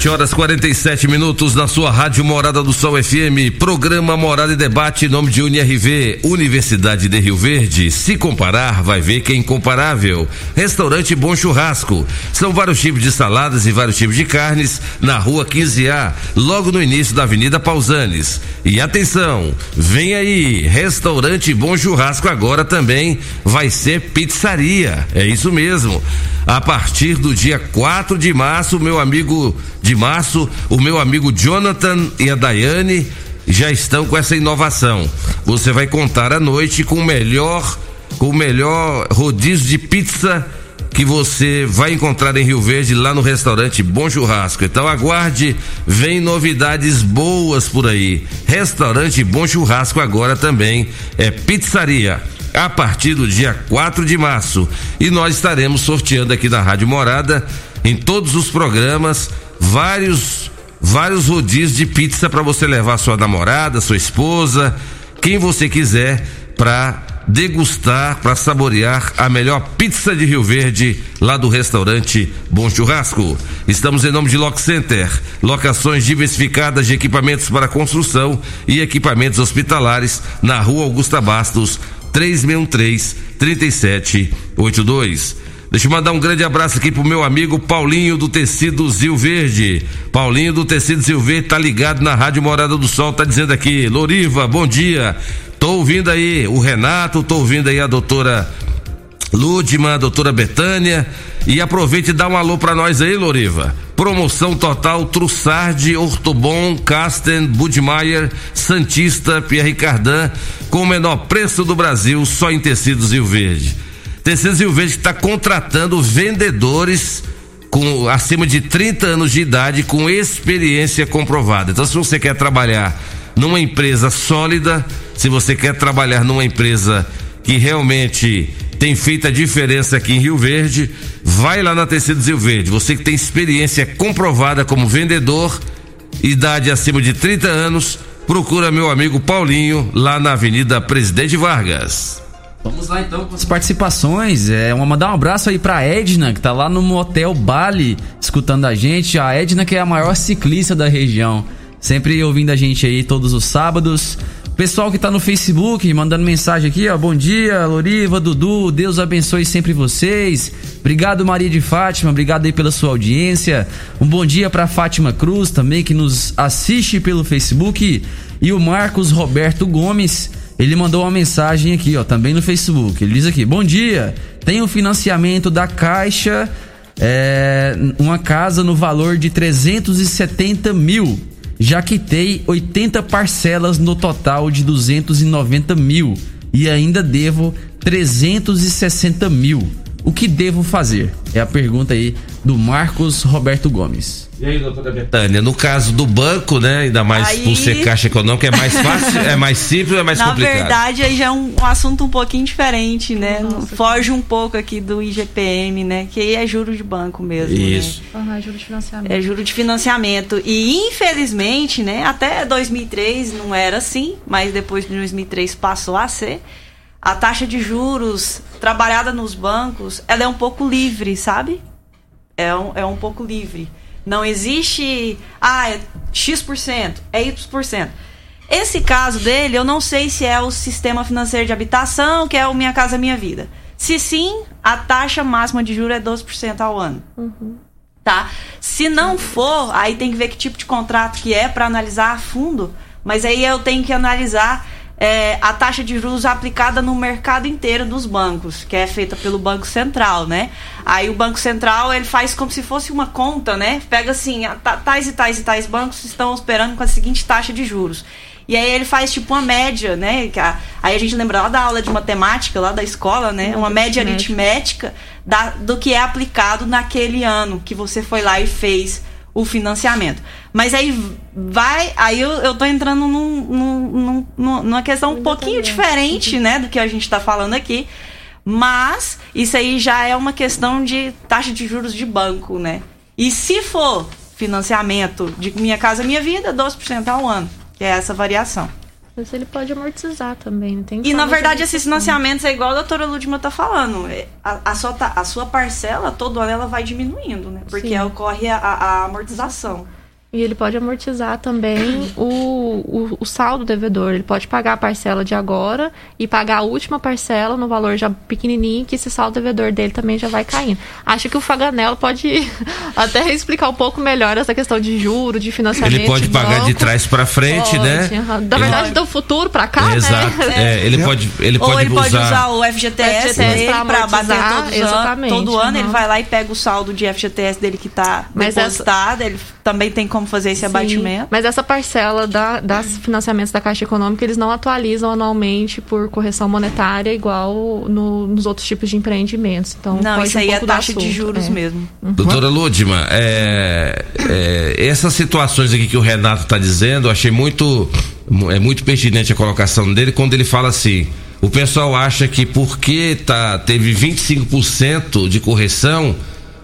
7 horas 47 minutos na sua Rádio Morada do Sol FM, programa Morada e Debate, nome de UniRV, Universidade de Rio Verde. Se comparar, vai ver que é incomparável. Restaurante Bom Churrasco. São vários tipos de saladas e vários tipos de carnes na rua 15A, logo no início da Avenida Pausanes. E atenção, vem aí, Restaurante Bom Churrasco agora também vai ser pizzaria. É isso mesmo. A partir do dia 4 de março, meu amigo de março, o meu amigo Jonathan e a Daiane já estão com essa inovação. Você vai contar à noite com o melhor, com o melhor rodízio de pizza que você vai encontrar em Rio Verde lá no restaurante Bom Churrasco. Então aguarde, vem novidades boas por aí. Restaurante Bom Churrasco agora também é pizzaria a partir do dia 4 de março. E nós estaremos sorteando aqui na Rádio Morada, em todos os programas, vários vários rodízios de pizza para você levar sua namorada, sua esposa, quem você quiser para degustar, para saborear a melhor pizza de Rio Verde, lá do restaurante Bom Churrasco. Estamos em nome de Lock Center, locações diversificadas de equipamentos para construção e equipamentos hospitalares na Rua Augusta Bastos, 3613 3782. Deixa eu mandar um grande abraço aqui pro meu amigo Paulinho do Tecido Zil Verde. Paulinho do Tecido Zil Verde tá ligado na Rádio Morada do Sol, tá dizendo aqui, Loriva, bom dia. Tô ouvindo aí o Renato, tô ouvindo aí a doutora Ludma, doutora Betânia. E aproveite e dá um alô pra nós aí, Loriva. Promoção total Trussardi, Ortobon, Casten, Budmeier, Santista, Pierre Cardan, com o menor preço do Brasil, só em tecidos Rio Verde. Tecidos Rio Verde está contratando vendedores com acima de 30 anos de idade com experiência comprovada. Então, se você quer trabalhar numa empresa sólida, se você quer trabalhar numa empresa que realmente tem feito a diferença aqui em Rio Verde, vai lá na Tecidos Rio Verde. Você que tem experiência comprovada como vendedor, idade acima de 30 anos, procura meu amigo Paulinho lá na Avenida Presidente Vargas. Vamos lá então com as participações. É, uma, mandar um abraço aí pra Edna, que tá lá no Motel Bali, escutando a gente. A Edna, que é a maior ciclista da região. Sempre ouvindo a gente aí todos os sábados. Pessoal que tá no Facebook, mandando mensagem aqui, ó. Bom dia, Loriva, Dudu. Deus abençoe sempre vocês. Obrigado, Maria de Fátima. Obrigado aí pela sua audiência. Um bom dia pra Fátima Cruz também, que nos assiste pelo Facebook. E o Marcos Roberto Gomes. Ele mandou uma mensagem aqui, ó, também no Facebook. Ele diz aqui: Bom dia, tem o financiamento da Caixa, é, uma casa no valor de 370 mil. Já quitei 80 parcelas no total de 290 mil e ainda devo 360 mil. O que devo fazer? É a pergunta aí do Marcos Roberto Gomes. E aí, doutora Betânia, no caso do banco, né? Ainda mais Aí- por ser caixa econômica, é mais fácil, é mais simples ou é mais Na complicado? verdade, aí já é um, um assunto um pouquinho diferente, né? Foge um pouco aqui do IGPM, né? Que aí é juro de banco mesmo. Isso. Né? Aham, juro de financiamento. É juro de financiamento. E infelizmente, né, até 2003 não era assim, mas depois de 2003 passou a ser. A taxa de juros trabalhada nos bancos, ela é um pouco livre, sabe? É um, é um pouco livre. Não existe, ah, é X%, é Y%. Esse caso dele, eu não sei se é o sistema financeiro de habitação, que é o Minha Casa Minha Vida. Se sim, a taxa máxima de juros é 12% ao ano tá? Se não for, aí tem que ver que tipo de contrato que é para analisar a fundo. Mas aí eu tenho que analisar é, a taxa de juros aplicada no mercado inteiro dos bancos, que é feita pelo Banco Central, né? Aí o Banco Central ele faz como se fosse uma conta, né? Pega assim, tais e tais e tais bancos estão operando com a seguinte taxa de juros. E aí ele faz tipo uma média, né? Aí a gente lembra lá da aula de matemática, lá da escola, né? Uma média aritmética da- do que é aplicado naquele ano que você foi lá e fez o financiamento. Mas aí vai. Aí eu, eu tô entrando num, num- num- num- numa questão um pouquinho diferente, né, do que a gente tá falando aqui. Mas isso aí já é uma questão de taxa de juros de banco, né? E se for financiamento de Minha Casa Minha Vida, 12% ao ano, que é essa variação. Mas ele pode amortizar também, não tem E na verdade esses amortização. financiamentos é igual a doutora Ludmila tá falando. é, A, a sua, a sua parcela, todo ano, ela vai diminuindo, né? Porque Sim. ocorre a, a amortização. E ele pode amortizar também o, o, o saldo devedor. Ele pode pagar a parcela de agora e pagar a última parcela no valor já pequenininho, que esse saldo devedor dele também já vai caindo. Acho que o Faganello pode até explicar um pouco melhor essa questão de juro, de financiamento. Ele pode de pagar de banco. trás pra frente, Pode, né? aham. Da Ele- verdade, do futuro pra cá, Exato. né? É, ele pode, ele Ou pode ele pode usar usar. o FGTS, FGTS dele pra bater todos os exatamente. Todo ano ele vai lá e pega o saldo de FGTS dele que tá Mas essa- depositado. Ele também tem como fazer esse Sim, abatimento. Mas essa parcela da, das financiamentos da Caixa Econômica, eles não atualizam anualmente por correção monetária igual no- nos outros tipos de empreendimentos. Então, Não, isso um aí é taxa de assunto, juros é. mesmo. Doutora Ludma, é, é, essas situações aqui que o Renato está dizendo, eu achei muito, é muito pertinente a colocação dele quando ele fala assim. O pessoal acha que porque tá, teve 25% de correção,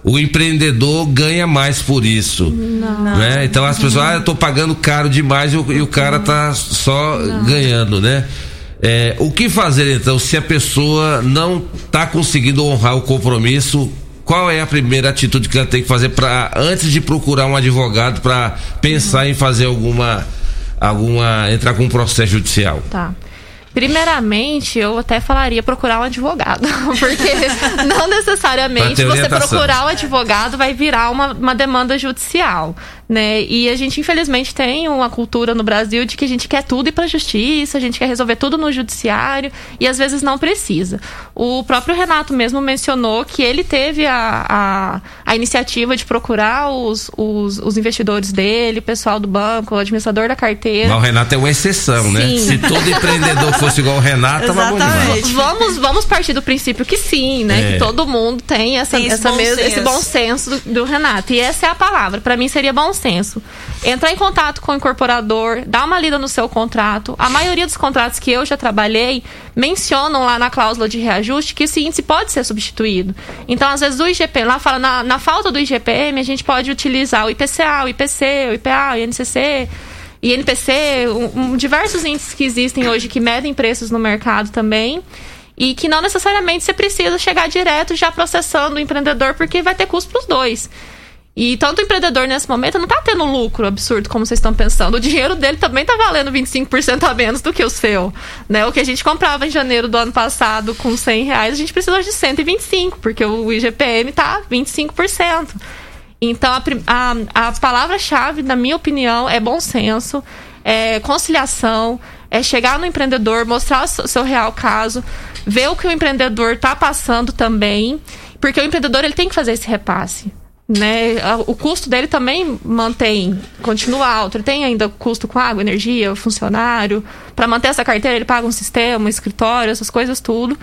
o empreendedor ganha mais por isso. Né? Então as pessoas, ah, eu tô pagando caro demais e o, e o cara tá só ganhando, né? É, o que fazer então se a pessoa não tá conseguindo honrar o compromisso? Qual é a primeira atitude que ela tem que fazer para antes de procurar um advogado para pensar em fazer alguma alguma entrar com um processo judicial? Tá. Primeiramente, eu até falaria procurar um advogado. Porque não necessariamente você orientação. procurar o advogado vai virar uma, uma demanda judicial. Né? E a gente, infelizmente, tem uma cultura no Brasil de que a gente quer tudo ir pra justiça, a gente quer resolver tudo no judiciário e às vezes não precisa. O próprio Renato mesmo mencionou que ele teve a, a, a iniciativa de procurar os, os, os investidores dele, o pessoal do banco, o administrador da carteira. Mas o Renato é uma exceção, né? Sim. Se todo empreendedor fosse igual o Renato, tava bom demais. Vamos, vamos partir do princípio que sim, né? É. Que todo mundo tem essa, Tem esse essa bom mes- senso. esse bom senso do, do Renato. E essa é a palavra. Pra mim seria bom senso. Entrar em contato com o incorporador, dar uma lida no seu contrato. A maioria dos contratos que eu já trabalhei mencionam lá na cláusula de reajuste que esse índice pode ser substituído. Então, às vezes, o IGP lá fala, na, na falta do IGPM, a gente pode utilizar o IPCA, o IPC, o IPA, o INCC. INPC, um, um, diversos índices que existem hoje que medem preços no mercado também. E que não necessariamente você precisa chegar direto já processando o empreendedor, porque vai ter custo para os dois. E tanto o empreendedor nesse momento não está tendo lucro absurdo como vocês estão pensando. O dinheiro dele também está valendo 25% a menos do que o seu. Né? O que a gente comprava em janeiro do ano passado com 100 reais, a gente precisa hoje de 125, porque o IGPM está 25%. Então, a, a, a palavra-chave, na minha opinião, é bom senso, é conciliação, é chegar no empreendedor, mostrar o seu- seu real caso, ver o que o empreendedor está passando também, porque o empreendedor ele tem que fazer esse repasse. Né? O custo dele também mantém, continua alto. Ele tem ainda custo com água, energia, funcionário. Para manter essa carteira, ele paga um sistema, um escritório, essas coisas tudo.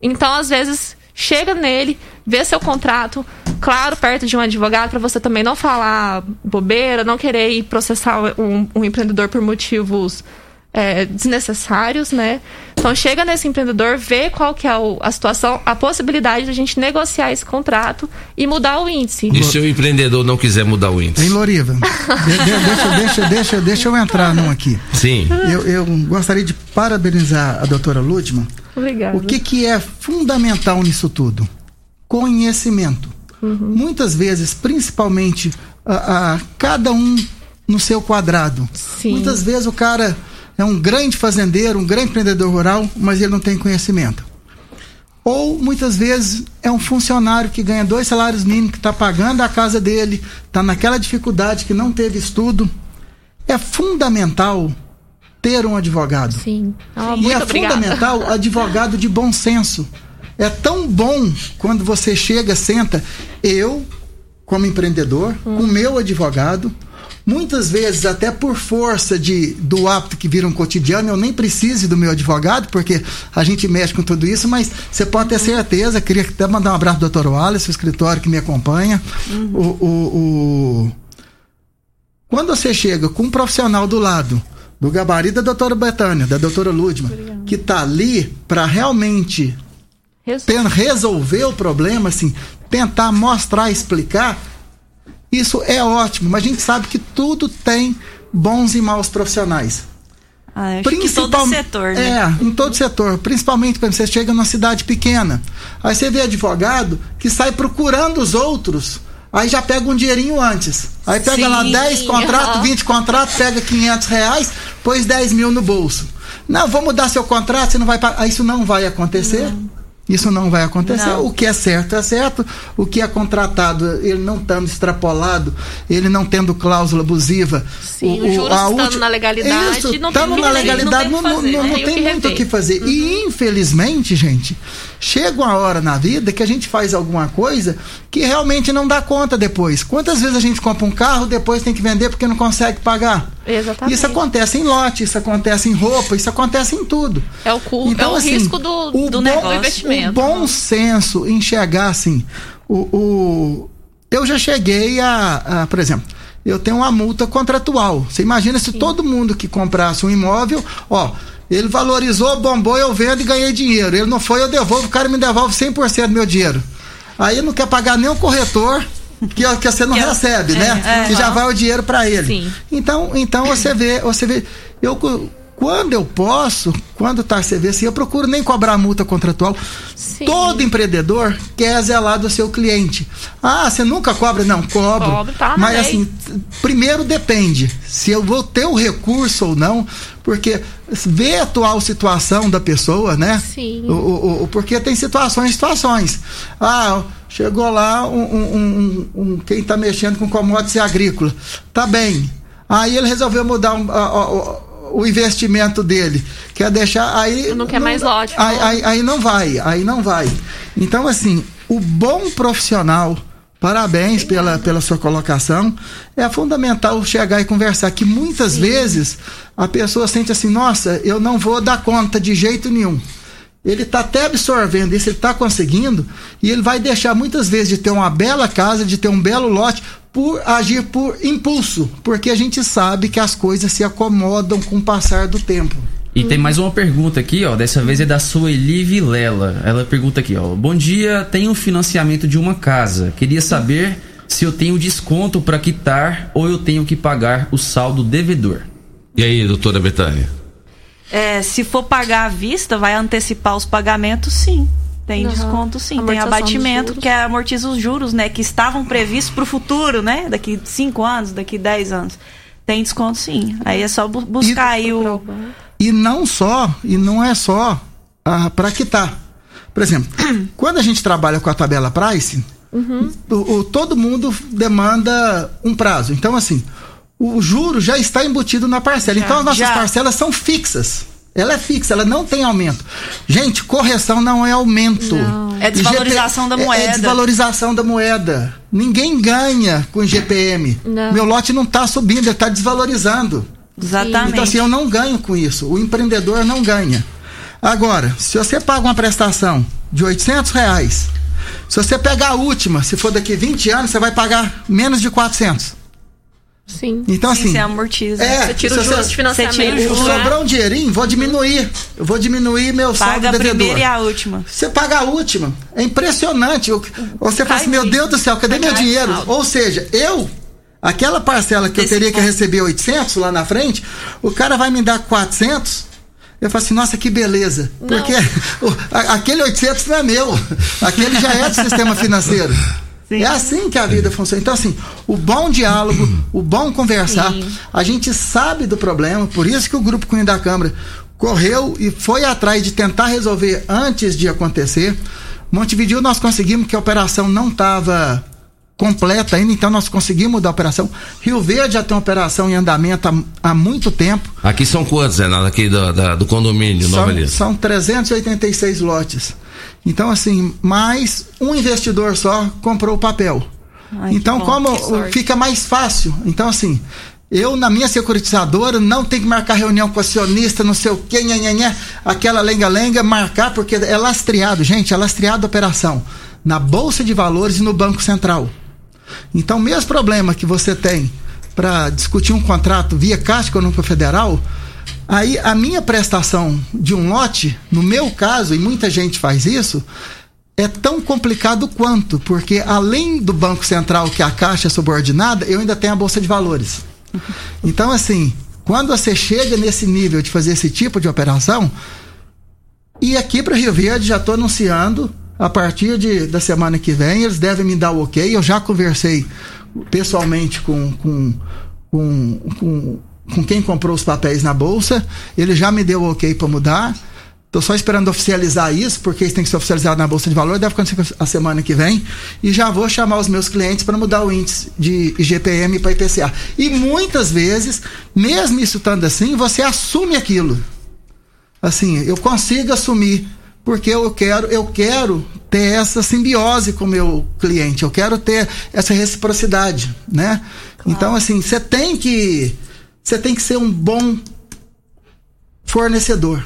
Então, às vezes, chega nele, vê seu contrato, claro, perto de um advogado, para você também não falar bobeira, não querer ir processar um, um empreendedor por motivos é, desnecessários, né? Então chega nesse empreendedor, vê qual que é o- a situação, a possibilidade de a gente negociar esse contrato e mudar o índice. E se o empreendedor não quiser mudar o Hein, índice? Loriva? De- de- deixa, deixa, deixa, deixa eu entrar num aqui. Sim. Eu, eu gostaria de parabenizar a doutora Ludman. Obrigada. O que, que é fundamental nisso tudo? Conhecimento. Muitas vezes, principalmente, a, a- cada um no seu quadrado. Sim. Muitas vezes o cara é um grande fazendeiro, um grande empreendedor rural, mas ele não tem conhecimento. Ou muitas vezes é um funcionário que ganha dois salários mínimos, que está pagando a casa dele, está naquela dificuldade que não teve estudo. É fundamental ter um advogado. Sim. Ah, E é obrigada. fundamental advogado de bom senso. É tão bom quando você chega, senta, eu, como empreendedor, com meu advogado, muitas vezes até por força de, do hábito que vira um cotidiano, eu nem precise do meu advogado, porque a gente mexe com tudo isso, mas você pode ter certeza, queria até mandar um abraço ao Dr. Wallace, o escritório que me acompanha, o- o- o Quando você chega com um profissional do lado, do gabarito da doutora Betânia, da doutora Ludma, que tá ali para realmente ten- resolver o problema, assim, tentar mostrar, explicar, isso é ótimo. Mas a gente sabe que tudo tem bons e maus profissionais. Ah, todo setor, né? É, em todo setor. Principalmente quando você chega numa cidade pequena. Aí você vê advogado que sai procurando os outros. Aí já pega um dinheirinho antes. Aí pega lá Sim. 10 contratos, Aham. 20 contratos, pega 500 reais, pôs 10 mil no bolso. Não, vou mudar seu contrato, você não vai pagar. Isso não vai acontecer. Isso não vai acontecer. Não. O que é certo é certo. O que é contratado, ele não estando extrapolado, ele não tendo cláusula abusiva. Sim, o, os juros estando ulti- na legalidade, Isso, não tem estando o que na legalidade, não não, tem o não- fazer, não tem o tem muito o que fazer. E infelizmente, gente, chega uma hora na vida que a gente faz alguma coisa que realmente não dá conta depois. Quantas vezes a gente compra um carro, depois tem que vender porque não consegue pagar? Exatamente. Isso acontece em lote, isso acontece em roupa, isso acontece em tudo. É o, cu, é o assim, risco do, do bom- negócio, do O investimento. bom senso, enxergar assim, o, o- eu já cheguei a, a, por exemplo, eu tenho uma multa contratual. Você imagina se todo mundo que comprasse um imóvel, ó, ele valorizou, bombou, eu vendo e ganhei dinheiro. Ele não foi, eu devolvo, o cara me devolve 100% do meu dinheiro. Aí não quer pagar nem o corretor, que, que você não Que é- recebe, é, né? é. que já vai o dinheiro para ele. Sim. Então, então você vê, você vê, eu quando eu posso, quando tá você vê assim, eu procuro nem cobrar multa contratual. Sim. Todo empreendedor quer zelar do seu cliente. Ah, você nunca cobra? Não, cobro. Cobro, tá Mas lei. assim, primeiro depende se eu vou ter o recurso ou não, porque vê a atual situação da pessoa, né? Sim. O, o- o- porque tem situações situações. Ah, chegou lá um, um- um- um- quem está mexendo com commodities agrícola. Tá bem. Aí ele resolveu mudar um- a- a- a- o investimento dele. Quer deixar. Aí. Não quer mais lote, Aí, não. aí, aí não vai. Aí não vai. Então, assim, o bom profissional. Parabéns pela, pela sua colocação. É fundamental chegar e conversar. Que muitas vezes a pessoa sente assim: nossa, eu não vou dar conta de jeito nenhum. Ele está até absorvendo isso, ele está conseguindo, e ele vai deixar muitas vezes de ter uma bela casa, de ter um belo lote, por agir por impulso, porque a gente sabe que as coisas se acomodam com o passar do tempo. E tem mais uma pergunta aqui, ó. Dessa vez é da Sueli Vilela. Ela pergunta aqui, ó. Bom dia, tenho um financiamento de uma casa. Queria saber se eu tenho desconto para quitar ou eu tenho que pagar o saldo devedor. E aí, doutora Betânia? É, se for pagar à vista, vai antecipar os pagamentos, sim. Tem Aham. desconto, sim. Tem abatimento, que é amortiza os juros, né? Que estavam previstos para o futuro, né? Daqui 5 anos, daqui 10 anos. Tem desconto, sim. Aí é só bu- buscar aí o. E não só, e não é só ah, para quitar. Por exemplo, quando a gente trabalha com a tabela price, o, o- todo mundo demanda um prazo. Então, assim, o juro já está embutido na parcela. então, as nossas já. parcelas são fixas. Ela é fixa, ela não tem aumento. Gente, correção não é aumento. É desvalorização da é- É moeda. desvalorização da moeda. Ninguém ganha com GPM. Não. Meu lote não está subindo, ele está desvalorizando. Exatamente. Então, assim, eu não ganho com isso. O empreendedor não ganha. Agora, se você paga uma prestação de 800 reais, se você pegar a última, se for daqui 20 anos, você vai pagar menos de 400. Sim. Então, Sim, assim. você amortiza. É, Você tira os juros de financiamento. o juros, Sobrou um dinheirinho, vou diminuir. Eu vou diminuir meu saldo Paga a devedor. primeira e a última. Você paga a última. É impressionante. O- Você fala assim, meu. Deus do céu, cadê meu dinheiro? saldo. Ou seja, eu, aquela parcela que eu teria que receber 800 lá na frente, o cara vai me dar 400. Eu falo assim, nossa, que beleza. Porque o- a- aquele 800 não é meu. Aquele já é do sistema financeiro. É assim que a vida funciona. Então, assim, o bom diálogo, o bom conversar, Sim. a gente sabe do problema, por isso que o Grupo Cunha da Câmara correu e foi atrás de tentar resolver antes de acontecer. Montevideo nós conseguimos que a operação não estava completa ainda, então nós conseguimos da operação. Rio Verde já tem uma operação em andamento há, há muito tempo. Aqui são quantos, Renato? Aqui do, da- do condomínio Nova são 386 lotes. Então, assim, mais um investidor só comprou o papel. Ai, então, bom, como fica mais fácil. Então, assim, eu, na minha securitizadora, não tenho que marcar reunião com acionista, não sei o quê, nha, nha, nha, aquela lenga-lenga, marcar, porque é lastreado, gente, é lastreado a operação na Bolsa de Valores e no Banco Central. Então, o mesmo problema que você tem para discutir um contrato via Caixa Econômica Federal, aí a minha prestação de um lote, no meu caso, e muita gente faz isso, é tão complicado quanto, porque além do Banco Central, que é a Caixa é subordinada, eu ainda tenho a Bolsa de Valores. Então, assim, quando você chega nesse nível de fazer esse tipo de operação, e aqui para Rio Verde já estou anunciando, a partir de, da semana que vem, eles devem me dar o ok. Eu já conversei pessoalmente com, com, com, com, com quem comprou os papéis na bolsa, ele já me deu o ok para mudar. Estou só esperando oficializar isso, porque isso tem que ser oficializado na Bolsa de Valores, deve acontecer a semana que vem. E já vou chamar os meus clientes para mudar o índice de IGPM para IPCA. E muitas vezes, mesmo isso estando assim, você assume aquilo. Assim, eu consigo assumir, porque eu quero, eu quero ter essa simbiose com o meu cliente, eu quero ter essa reciprocidade, né? Então, assim, você tem que. Você tem que ser um bom fornecedor.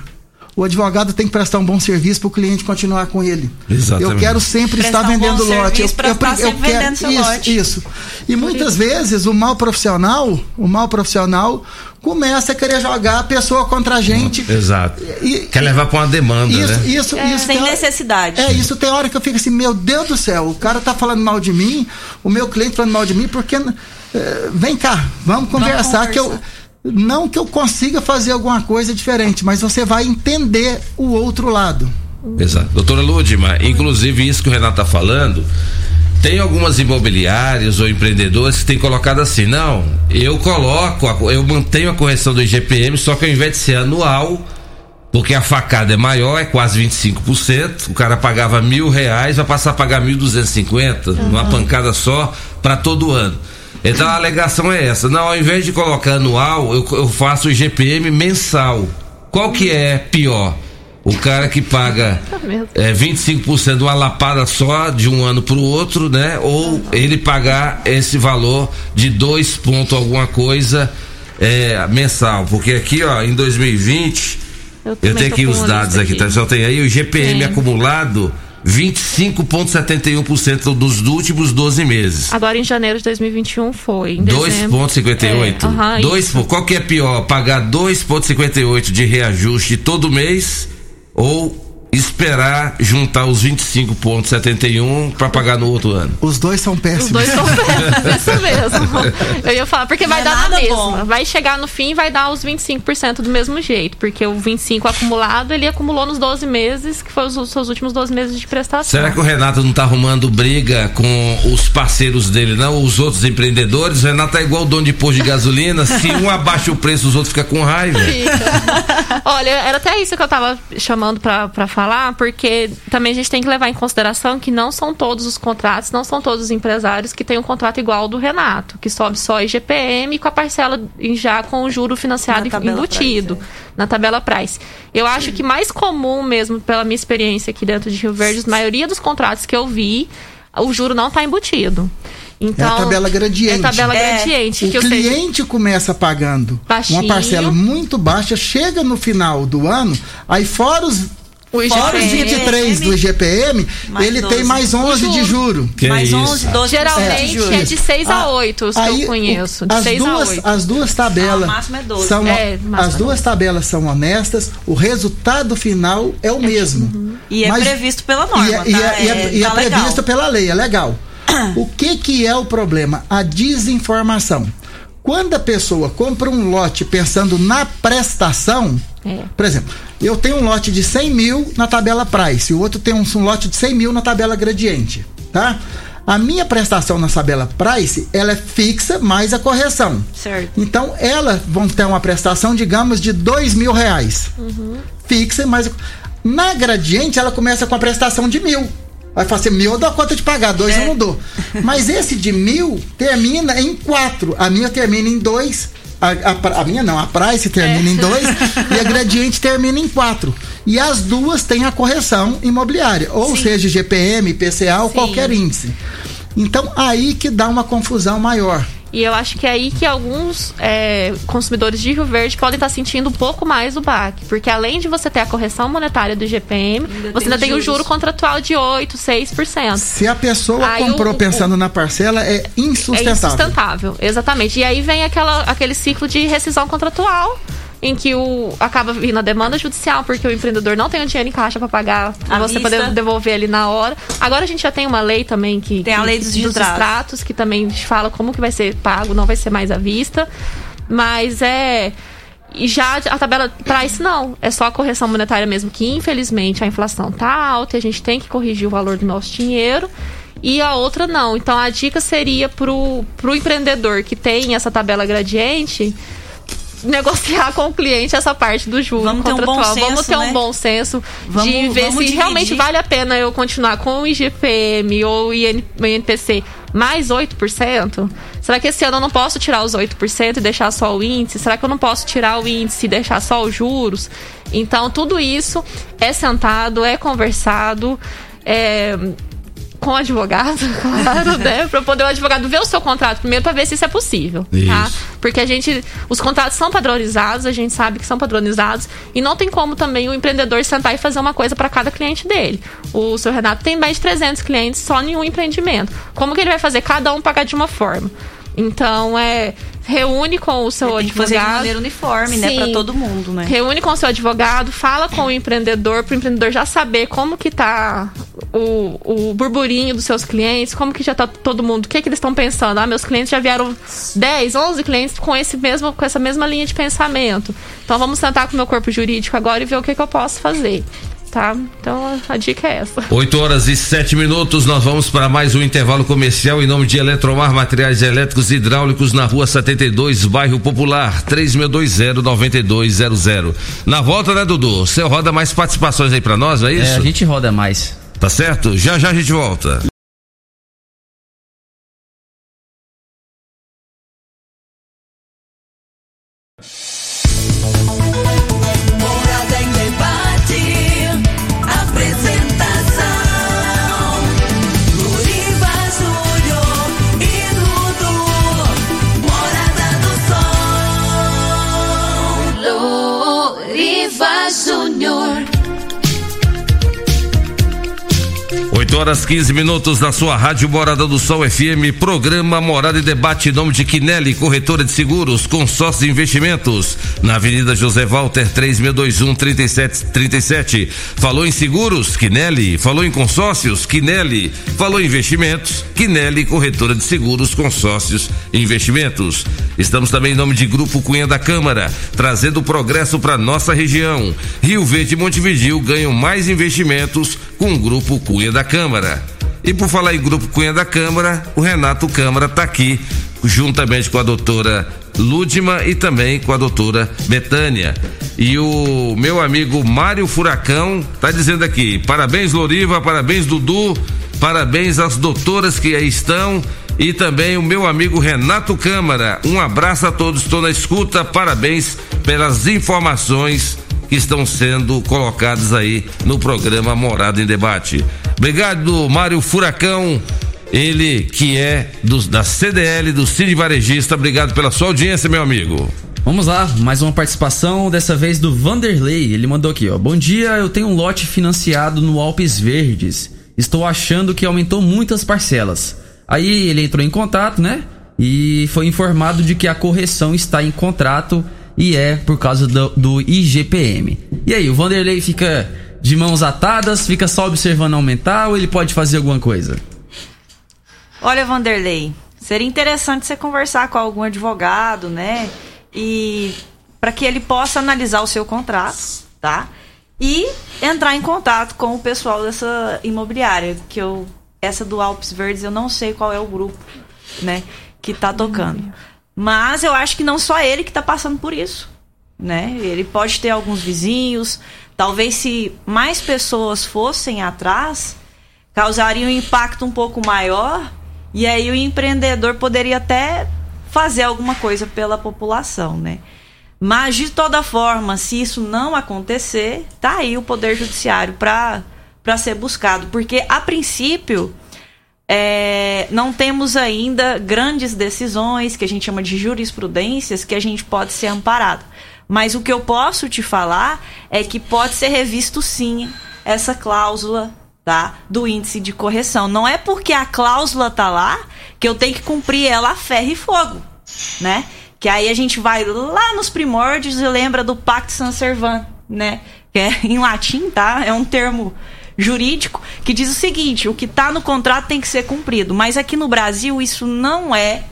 O advogado tem que prestar um bom serviço para o cliente continuar com ele. Exatamente. Eu quero sempre Prestar estar um bom vendendo lote. serviço pra estar sempre vendendo seu isso, lote. isso. E muitas vezes o mal profissional, o mal profissional começa a querer jogar a pessoa contra a gente. Exato. E- Quer levar pra uma demanda, Isso, né? isso, É, isso. sem tem hora- necessidade. É, isso tem hora que eu fico assim, meu Deus do céu, o cara tá falando mal de mim, o meu cliente falando mal de mim, porque. Eh, vem cá, vamos conversar, que eu. Não que eu consiga fazer alguma coisa diferente, mas você vai entender o outro lado. Exato. Doutora Ludma, inclusive isso que o Renato tá falando, tem algumas imobiliárias ou empreendedores que têm colocado assim, não, eu coloco, a- eu mantenho a correção do IGPM, só que ao invés de ser anual, porque a facada é maior, é quase 25%, o cara pagava mil reais, vai passar a pagar 1.250, numa pancada só, para todo ano. Então a alegação é essa, não, ao invés de colocar anual, eu, eu faço o IGPM mensal. Qual que é pior? O cara que paga mesmo. é, 25% de uma lapada só de um ano para o outro, né? Ou ele pagar esse valor de dois pontos alguma coisa é, mensal. Porque aqui, ó, em 2020, Eu eu, tenho aqui os dados aqui, aqui. tá? Só tem aí o GPM acumulado 25,71% dos últimos 12 meses. Agora em janeiro de 2021 foi. Em dezembro. 2,58. É, Dois po- Qual que é pior? Pagar 2,58 de reajuste todo mês ou esperar juntar os 25,71 para pagar no outro ano? Os dois são Os péssimos. dois são péssimos, isso mesmo. Eu ia falar, porque vai é dar na nada mesma. bom. Vai chegar no fim e vai dar os 25% do mesmo jeito. Porque o 25 acumulado, ele acumulou nos 12 meses, que foi os, os seus últimos 12 meses de prestação. Será que o Renato não tá arrumando briga com os parceiros dele, não? Os outros empreendedores? O Renato é igual o dono de posto de gasolina. Se um abaixa o preço, os outros ficam com raiva. Fica. Olha, era até isso que eu tava chamando pra, pra falar, porque também a gente tem que levar em consideração que não são todos os contratos, não são todos os empresários que têm um contrato igual ao do Renato, que sobe só IGPM com a parcela já com o juro financiado embutido, Price, na tabela Price. Eu acho que mais comum mesmo, pela minha experiência aqui dentro de Rio Verde, a maioria dos contratos que eu vi, o juro não está embutido. É Então, a tabela gradiente. É tabela É. gradiente. O que, seja, cliente começa pagando Baixinho. uma parcela muito baixa, chega no final do ano, aí fora os, O fora os IGPM, 23 do IGPM, mais ele 12. tem mais 11 de juro. Que Mais isso? 11, 12 Geralmente É, é, de 6 a Ah, 8 os que aí, eu conheço. as 6 a duas, 8. As duas tabelas Ah, o máximo é 12. são É, as é duas tabelas são honestas, o resultado final é o mesmo. E é Mas- previsto pela norma, E é, e é- tá? e é- e é tá legal. previsto pela lei, é legal. O que que é o problema? A desinformação. Quando a pessoa compra um lote pensando na prestação, É. por exemplo, eu tenho um lote de 100 mil na tabela Price, o outro tem um, um lote de 100 mil na tabela Gradiente, tá? A minha prestação na tabela Price, ela é fixa mais a correção. Certo. Então, elas vão ter uma prestação, digamos, de dois mil reais. Fixa, mas na gradiente ela começa com a prestação de mil. Vai fazer mil, eu dou conta de pagar, dois eu não dou. Mas esse de mil termina em quatro. A minha termina em dois. A, a- a minha não, a Price termina em dois e a Gradiente termina em quatro. E as duas têm a correção imobiliária, ou Sim. seja, GPM, PCA ou Sim. qualquer índice. Então aí que dá uma confusão maior. E eu acho que é aí que alguns é, consumidores de Rio Verde podem estar sentindo um pouco mais o baque. Porque além de você ter a correção monetária do GPM, você ainda tem o juro contratual de 8, 6%. Se a pessoa Aí comprou o- o- pensando na parcela, é É insustentável. insustentável, exatamente. E aí vem aquela, aquele ciclo de rescisão contratual. Em que o, acaba vindo a demanda judicial, porque o empreendedor não tem o dinheiro em caixa para pagar, pra você vista. poder devolver ali na hora. Agora a gente já tem uma lei também que. Tem a lei dos dos extratos, que também fala como que vai ser pago, não vai ser mais à vista. Mas é. E já a tabela traz não. É só a correção monetária mesmo, que infelizmente a inflação tá alta e a gente tem que corrigir o valor do nosso dinheiro. E a outra não. Então a dica seria pro, pro empreendedor que tem essa tabela gradiente negociar com o cliente essa parte do juro Vamos ter um contratual. bom senso, vamos ter né? um bom senso Vamos- de ver se dividir. realmente vale a pena eu continuar com o IGPM ou o INPC mais 8%? Será que esse ano eu não posso tirar os 8% e deixar só o índice? Será que eu não posso tirar o índice e deixar só os juros? Então, tudo isso é sentado, é conversado. É, com o advogado, claro, né? Pra poder o advogado ver o seu contrato primeiro pra ver se isso é possível, tá? Isso. Porque a gente, os contratos são padronizados, a gente sabe que são padronizados e não tem como também o empreendedor sentar e fazer uma coisa para cada cliente dele. O seu Renato tem mais de 300 clientes só em um empreendimento. Como que ele vai fazer cada um pagar de uma forma? Então, é reúne com o seu Tem que advogado. fazer de maneira uniforme, né? Pra Sim. todo mundo, né? Reúne com o seu advogado, fala com o empreendedor, para o empreendedor já saber como que tá o, o burburinho dos seus clientes, como que já tá todo mundo, o que que eles estão pensando. Ah, meus clientes já vieram 10, 11 clientes com esse mesmo com essa mesma linha de pensamento. Então vamos sentar com o meu corpo jurídico agora e ver o que que eu posso fazer. Tá? Então a dica é essa. 8 horas e 7 minutos, nós vamos para mais um intervalo comercial em nome de Eletromar Materiais Elétricos e Hidráulicos na rua 72, bairro Popular, 3620-9200. Na volta, né, Dudu? Você roda mais participações aí para nós, não é É, isso? a gente roda mais. Tá certo? Já já a gente volta. Horas 15 minutos na sua rádio Morada do Sol FM, programa Morada e Debate em nome de Quinelli, corretora de seguros, consórcio de investimentos, na Avenida José Walter 3621 3737. Falou em seguros? Quinelli. Falou em consórcios? Quinelli. Falou em investimentos? Quinelli, corretora de seguros, consórcios e investimentos. Estamos também em nome de Grupo Cunha da Câmara, trazendo progresso para nossa região. Rio Verde e Montevidil ganham mais investimentos com o Grupo Cunha da Câmara. E por falar em Grupo Cunha da Câmara, o Renato Câmara está aqui, juntamente com a doutora Lúdima e também com a doutora Betânia. E o meu amigo Mário Furacão está dizendo aqui: parabéns, Loriva, parabéns, Dudu, parabéns às doutoras que aí estão. E também o meu amigo Renato Câmara. Um abraço a todos, estou na escuta. Parabéns pelas informações que estão sendo colocadas aí no programa Morada em Debate. Obrigado, Mário Furacão. Ele que é do- da CDL, do Cine Varejista. Obrigado pela sua audiência, meu amigo. Vamos lá, mais uma participação, dessa vez do Vanderlei. Ele mandou aqui, ó. Bom dia, eu tenho um lote financiado no Alpes Verdes. Estou achando que aumentou muitas parcelas. Aí ele entrou em contato, né? E foi informado de que a correção está em contrato e é por causa do, do IGPM. E aí, o Vanderlei fica de mãos atadas, fica só observando aumentar ou ele pode fazer alguma coisa? Olha, Vanderlei, seria interessante você conversar com algum advogado, né? E para que ele possa analisar o seu contrato, tá? E entrar em contato com o pessoal dessa imobiliária, que eu essa do Alpes Verdes eu não sei qual é o grupo, né, que tá tocando. Mas eu acho que não só ele que tá passando por isso, né? Ele pode ter alguns vizinhos, talvez se mais pessoas fossem atrás, causaria um impacto um pouco maior e aí o empreendedor poderia até fazer alguma coisa pela população, né? Mas de toda forma, se isso não acontecer, tá aí o poder judiciário para para ser buscado, porque a princípio é, não temos ainda grandes decisões, que a gente chama de jurisprudências, que a gente pode ser amparado. Mas o que eu posso te falar é que pode ser revisto sim essa cláusula tá, do índice de correção. Não é porque a cláusula tá lá que eu tenho que cumprir ela a ferro e fogo, né? Que aí a gente vai lá nos primórdios e lembra do Pacto San Servan, né? Que é em latim, tá? É um termo jurídico que diz o seguinte: o que está no contrato tem que ser cumprido. Mas aqui no Brasil isso não é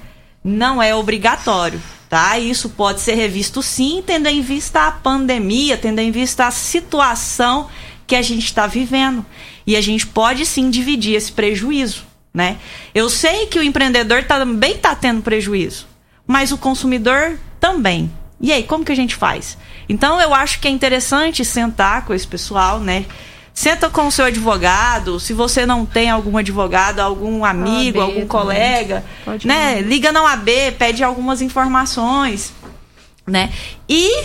não é obrigatório, tá? Isso pode ser revisto sim, tendo em vista a pandemia, tendo em vista a situação que a gente está vivendo. E a gente pode sim dividir esse prejuízo, né? Eu sei que o empreendedor também está tendo prejuízo, mas o consumidor também. E aí, como que a gente faz? Então, eu acho que é interessante sentar com esse pessoal, né? Senta com o seu advogado, se você não tem algum advogado, algum amigo, OAB algum colega, Pode né? mandar. Liga na OAB, pede algumas informações, né? E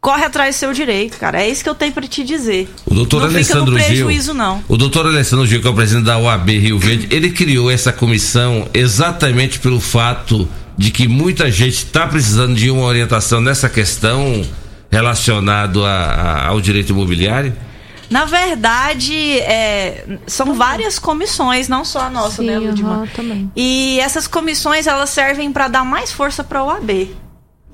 corre atrás do seu direito, cara. É isso que eu tenho pra te dizer. O doutor não fica no Alessandro prejuízo, Gil. não. O doutor Alessandro Gil, que é o presidente da UAB Rio Verde, ele criou essa comissão exatamente pelo fato de que muita gente está precisando de uma orientação nessa questão relacionado a- a- ao direito imobiliário. Na verdade, é, são várias comissões, não só a nossa, Sim, né, Ludmar? aham, também. E essas comissões, elas servem para dar mais força para o OAB,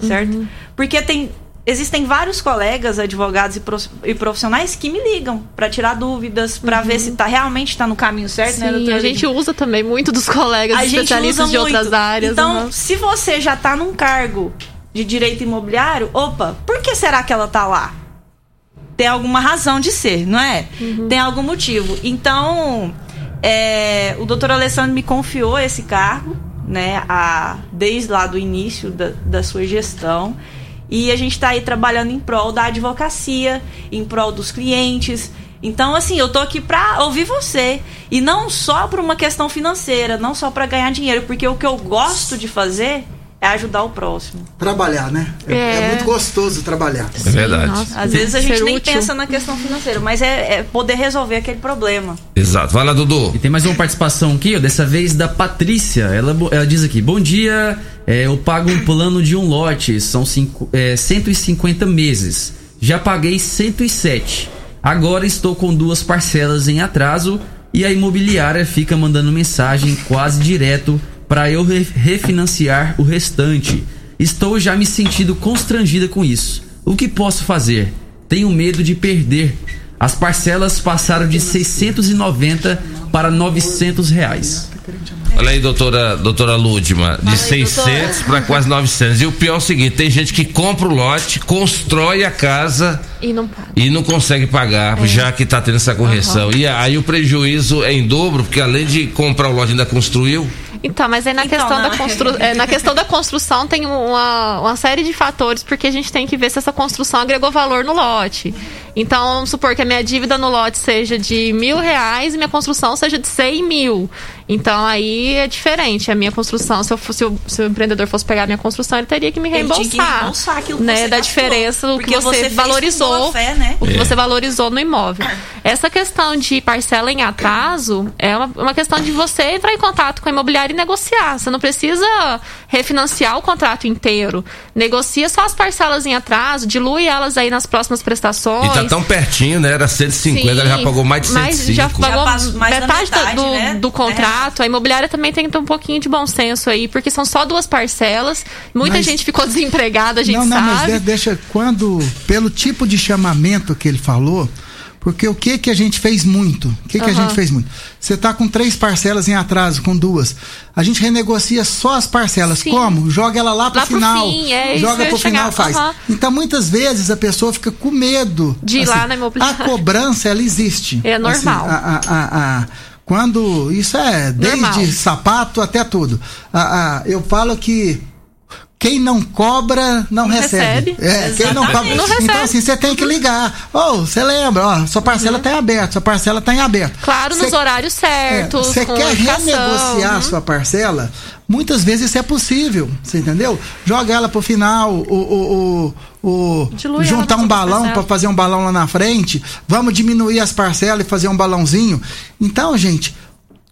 certo? Uhum. Porque tem existem vários colegas, advogados e prof- profissionais que me ligam para tirar dúvidas, para ver se tá realmente tá no caminho certo, né, Uhum. Sim, doutora a gente usa também muito dos colegas a especialistas de muito. outras áreas. Então, aham. se você já tá num cargo de direito imobiliário, opa, por que será que ela tá lá? Tem alguma razão de ser, não é? Tem algum motivo. Então, é, o doutor Alessandro me confiou esse cargo, né, a, desde lá do início da, da sua gestão. E a gente está aí trabalhando em prol da advocacia, em prol dos clientes. Então, assim, eu tô aqui pra ouvir você. E não só por uma questão financeira, não só para ganhar dinheiro, porque o que eu gosto de fazer é ajudar o próximo. Trabalhar, né? É, É. é muito gostoso trabalhar. É verdade. nossa. Às vezes a gente Ser nem útil. pensa na questão financeira, mas é, é poder resolver aquele problema. Exato. Vai lá, Dudu. E tem mais uma participação aqui, ó, dessa vez da Patrícia. Ela, ela diz aqui: Bom dia, é, eu pago um plano de um lote, são cinco, é, 150 meses. Já paguei 107. Agora estou com duas parcelas em atraso e a imobiliária fica mandando mensagem quase direto para eu re- refinanciar o restante. Estou já me sentindo constrangida com isso. O que posso fazer? Tenho medo de perder. As parcelas passaram de 690 para 900 reais. Olha aí, doutora, doutora Ludma, de aí, 600 para quase 900. E o pior é o seguinte: tem gente que compra o lote, constrói a casa E não paga. e não consegue pagar, já que tá tendo essa correção. E aí o prejuízo é em dobro, porque além de comprar o lote, ainda construiu. Então, mas aí na, Então, questão não. da constru... é, na questão da construção tem uma, uma série de fatores, porque a gente tem que ver se essa construção agregou valor no lote. Então, vamos supor que a minha dívida no lote seja de mil reais e minha construção seja de 100 mil. Então, aí é diferente. A minha construção, se, eu, fosse- se, o, se o empreendedor fosse pegar a minha construção, ele teria que me Ele tinha reembolsar. que reembolsar aquilo que né, você da gastou. diferença do que você, você valorizou. fé, né? O que você valorizou no imóvel. Essa questão de parcela em atraso é uma, uma questão de você entrar em contato com a imobiliária e negociar. Você não precisa refinanciar o contrato inteiro. Negocia só as parcelas em atraso, dilui elas aí nas próximas prestações. E tá tão pertinho, né? Era 150, ela já Sim, pagou mais de mas 105. já pagou Já mais metade, metade, do, né? do contrato. A imobiliária também tem que ter um pouquinho de bom senso aí, porque são só duas parcelas. Muita Mas- gente ficou desempregada, a gente não, não, mas sabe. de- deixa quando pelo tipo de chamamento que ele falou, porque o que que a gente fez muito? O que que a Aham. gente fez muito? Você tá com três parcelas em atraso, com duas. A gente renegocia só as parcelas. Sim. Como? Joga ela lá pro Lá pro final. fim, é Joga pro final, chegar. faz. Aham. Então muitas vezes a pessoa fica com medo. De ir lá na imobiliária. A cobrança ela existe. É normal. Assim, a- a- a- a- quando isso é desde Normal. sapato até tudo. A- a- eu falo que quem não cobra não, Não recebe. recebe. É, quem não cobra. Não então recebe. assim, você tem que ligar. Ô, você lembra, ó, sua parcela tá em aberto, sua parcela tá em aberto. Claro, nos Cê- horários certos. Você com quer renegociar a Uhum. sua parcela? Muitas vezes isso é possível, você entendeu? Joga ela pro final, o, o, o, o- juntar um balão para fazer um balão lá na frente, vamos diminuir as parcelas e fazer um balãozinho. Então, gente,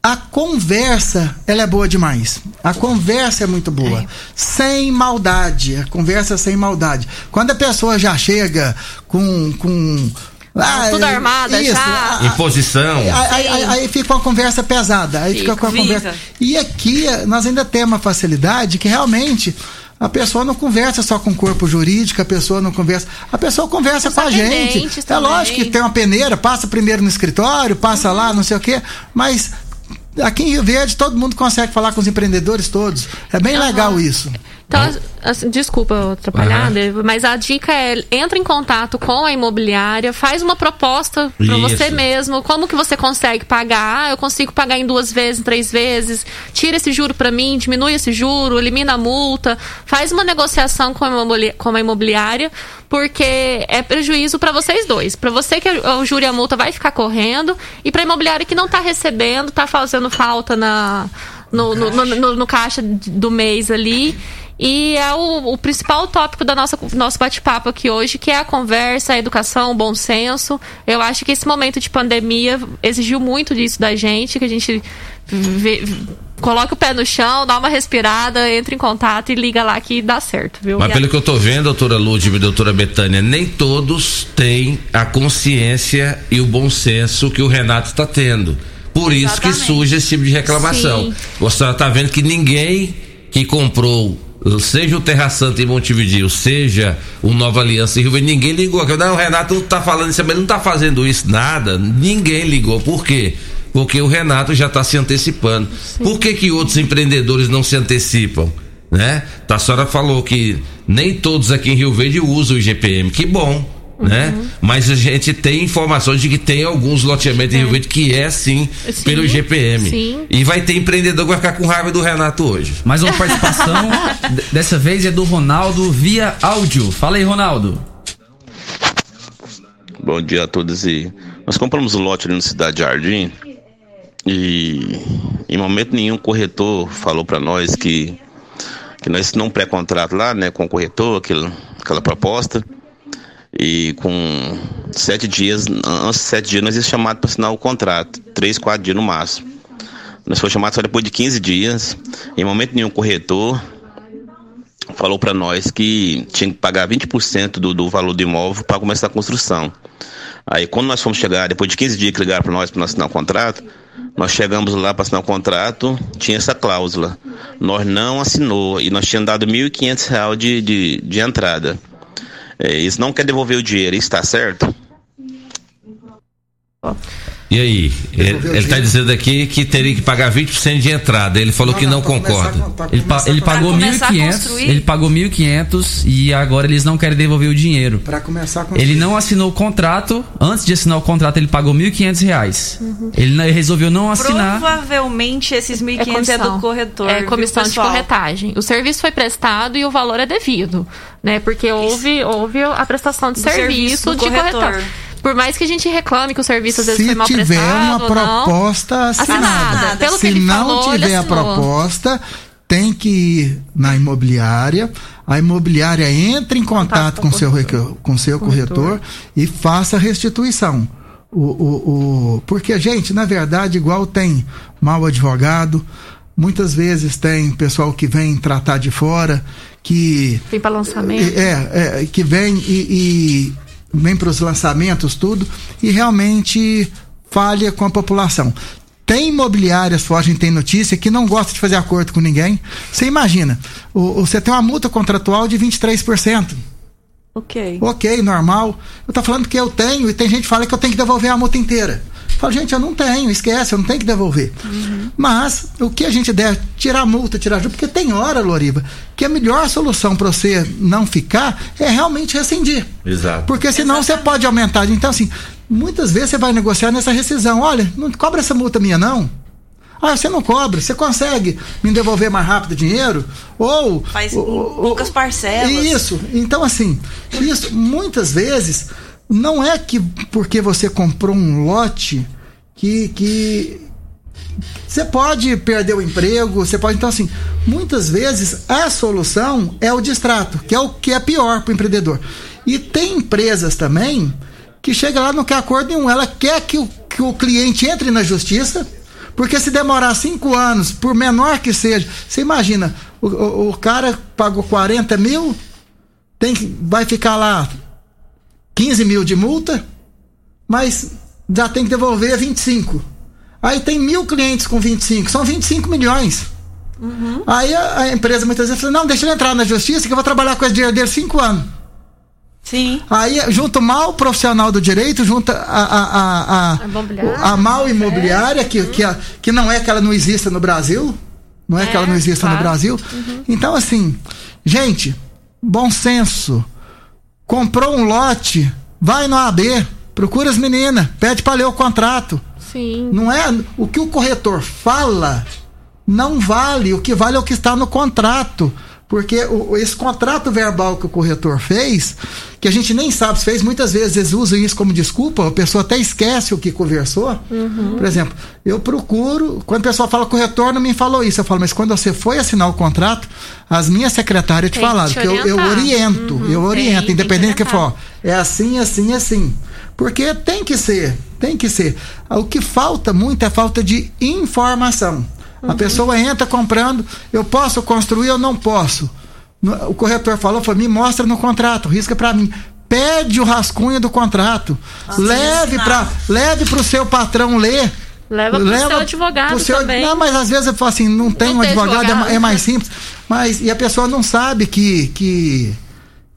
a conversa, ela é boa demais. A conversa é muito boa. Sem maldade. A conversa sem maldade. Quando a pessoa já chega com. com ah, Tudo é, armada isso, já. a- Imposição. Aí, aí- aí- aí fica uma conversa pesada. Aí fica, Fica, com a conversa. E aqui nós ainda temos uma facilidade que realmente a pessoa não conversa só com o corpo jurídico, a pessoa não conversa. A pessoa conversa com a gente. atendentes É também. lógico que tem uma peneira, passa primeiro no escritório, passa lá, não sei o quê, mas. Aqui em Rio Verde todo mundo consegue falar com os empreendedores todos. É bem legal isso. Então, assim, desculpa Aham. Dave, mas a dica é entra em contato com a imobiliária, faz uma proposta para você mesmo, como que você consegue pagar? Ah, eu consigo pagar em duas vezes, em três vezes, tira esse juro para mim, diminui esse juro, elimina a multa, faz uma negociação com a imobili- com a imobiliária, porque é prejuízo para vocês dois. Para você que o juro e a multa vai ficar correndo e para a imobiliária que não está recebendo, está fazendo falta na no, no, no- no caixa do mês ali. E é o, o principal tópico da nossa nosso bate-papo aqui hoje, que é a conversa, a educação, o bom senso. Eu acho que esse momento de pandemia exigiu muito disso da gente, que a gente vê- coloque o pé no chão, dá uma respirada, entre em contato e liga lá que dá certo, viu? Mas pelo que eu tô vendo, doutora Lúdica e doutora Betânia, nem todos têm a consciência e o bom senso que o Renato está tendo. Por isso que Exatamente. surge esse tipo de reclamação. Sim. Você está vendo que ninguém que comprou, seja o Terra Santa em Montevideo, seja o Nova Aliança em Rio Verde, ninguém ligou. Não, o Renato não tá falando isso, mas ele não tá fazendo isso, nada. Ninguém ligou. Por quê? Porque o Renato já está se antecipando. Por que, que outros empreendedores não se antecipam? Né? A senhora falou que nem todos aqui em Rio Verde usam o IGPM. Que bom. Né? Mas a gente tem informações de que tem alguns loteamentos em Rio Verde que é sim, Sim, pelo IGPM. sim. E vai ter empreendedor que vai ficar com raiva do Renato hoje. Mais uma participação, dessa vez é do Ronaldo via áudio. Fala aí, Ronaldo. Bom dia a todos e nós compramos o lote ali no Cidade Jardim e em momento nenhum o corretor falou para nós que que nós não pré-contrato lá, né, com o corretor, aquela, aquela proposta e com sete dias, antes de sete dias nós íamos chamados para assinar o contrato, três, quatro dias no máximo. Nós fomos chamados só depois de 15 dias, em momento nenhum o corretor falou para nós que tinha que pagar 20% do, do valor do imóvel para começar a construção. Aí quando nós fomos chegar, depois de 15 dias que ligaram para nós para assinar o contrato, nós chegamos lá para assinar o contrato, tinha essa cláusula. Nós não assinou e nós tínhamos dado 1.500 reais de, de, de entrada. É, eles não querem devolver o dinheiro, está certo? E aí? Ele, tá dinheiro. dizendo aqui que teria que pagar 20% de entrada. Ele falou que não começar concorda. Ele, pa- ele pagou começar a 1.500, construir? ele pagou 1.500 e agora eles não querem devolver o dinheiro. Pra começar com Ele não assinou o contrato, antes de assinar o contrato ele pagou 1.500 reais. Ele, não- ele resolveu não assinar. Provavelmente esses 1.500 é, do corretor. É comissão de corretagem. O serviço foi prestado e o valor é devido, né? Porque houve, houve a prestação de Do serviço serviço do de corretor. corretor. Por mais que a gente reclame que o serviço às vezes se foi mal tiver prestado uma ou não, proposta assinada. assinada. Pelo se que ele não falou, ele tiver a proposta, tem que ir na imobiliária. A imobiliária entra em contato com o seu, reco- com seu corretor. e faça a restituição. O, o, o- porque, gente, na verdade, igual tem mau advogado, muitas vezes tem pessoal que vem tratar de fora, que Tem para lançamento. é, é, que vem e, e vem para os lançamentos, tudo, e realmente falha com a população. Tem imobiliárias, a gente tem notícia, que não gosta de fazer acordo com ninguém. Você imagina, o- você tem uma multa contratual de 23%. Ok. Ok, normal. Eu tô falando que eu tenho e tem gente que fala que eu tenho que devolver a multa inteira. Eu falo, gente, eu não tenho, esquece, eu não tenho que devolver. Mas o que a gente deve tirar a multa, tirar a juros, porque tem hora, Loriva, que a melhor solução para você não ficar é realmente rescindir. Exato. Porque senão você pode aumentar. Então, assim, muitas vezes você vai negociar nessa rescisão. Olha, não cobra essa multa minha, não. Ah, você não cobra, você consegue me devolver mais rápido o dinheiro? Ou. Faz ou- poucas parcelas. Isso. Então, assim, isso muitas vezes não é que porque você comprou um lote que. que você pode perder o emprego, você pode. Então, assim, muitas vezes a solução é o distrato, que é o que é pior para o empreendedor. E tem empresas também que chega lá não quer acordo nenhum. Ela quer que o, que o cliente entre na justiça, Porque se demorar cinco anos, por menor que seja, você imagina, o, o, o cara pagou 40 mil, tem vai ficar lá 15 mil de multa, mas já tem que devolver 25. Aí tem mil clientes com 25, são 25 milhões. Aí a, a empresa muitas vezes fala: não, deixa ele entrar na justiça que eu vou trabalhar com esse dinheiro dele cinco anos. Sim. Aí junta o mal profissional do direito, junta a, a, a, a, a mal imobiliária, que, que, a- que não é que ela não exista no Brasil. Não é, que ela não exista no claro. Brasil. Então, assim, gente, bom senso. Comprou um lote, vai no AB, procura as meninas, pede para ler o contrato. Sim. Não é o que o corretor fala não vale, o que vale é o que está no contrato. Porque o- esse contrato verbal que o corretor fez, que a gente nem sabe se fez, muitas vezes eles usam isso como desculpa, a pessoa até esquece o que conversou. Por exemplo, eu procuro, quando a pessoa fala corretor, não me falou isso. Eu falo, mas quando você foi assinar o contrato, as minhas secretárias te Tem que falaram, te que eu, eu oriento, Uhum, eu oriento, tem que independente do que orientar. for. É assim, assim, assim. Porque tem que ser, tem que ser. O que falta muito é falta de informação. A pessoa entra comprando, eu posso construir ou não posso. O corretor falou, falou, me mostra no contrato, risca para mim. Pede o rascunho do contrato. leve para leve pro seu patrão ler. Leva pro seu advogado pro seu- também. Não, mas às vezes eu falo assim, não tem Não um tem advogado, é advogado. é mais simples. Mas e a pessoa não sabe que que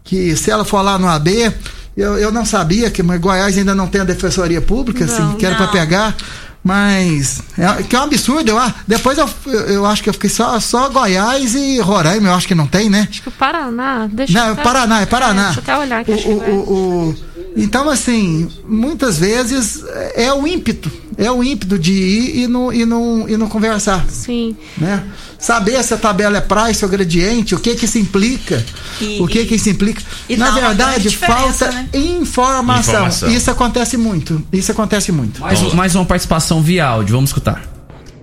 que se ela for lá no AB, eu, eu não sabia que mas Goiás ainda não tem a defensoria pública, Não, assim, que era para pegar, mas é, que é um absurdo, eu, depois eu, eu, acho que eu fiquei só, só Goiás e Roraima, eu acho que não tem, né? Acho que o Paraná. Deixa Não, eu é até- Paraná, é Paraná. deixa eu até olhar aqui. O- o- o- o- então, assim, muitas vezes é o ímpeto, é o ímpeto de ir e não, e não, e não conversar Sim. né? Saber se a tabela é price ou gradiente, o que que isso implica, E- o que e- que isso implica. e Na verdade, falta né? informação. Informação. Isso acontece muito. Isso acontece muito. Mais, um- mais uma participação via áudio, vamos escutar.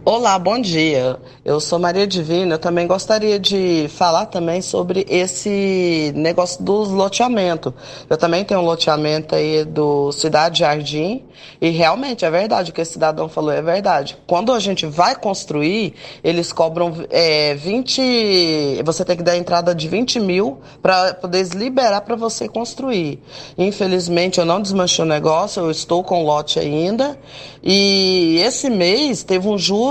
Olá, bom dia. Eu sou Maria Divina. Eu também gostaria de falar também sobre esse negócio dos loteamento. Eu também tenho um loteamento aí do Cidade Jardim e realmente é verdade o que esse cidadão falou é verdade. Quando a gente vai construir, eles cobram é, 20. Você tem que dar entrada de 20 mil para poder liberar para você construir. Infelizmente, eu não desmanchei o negócio, eu estou com lote ainda. E esse mês teve um juro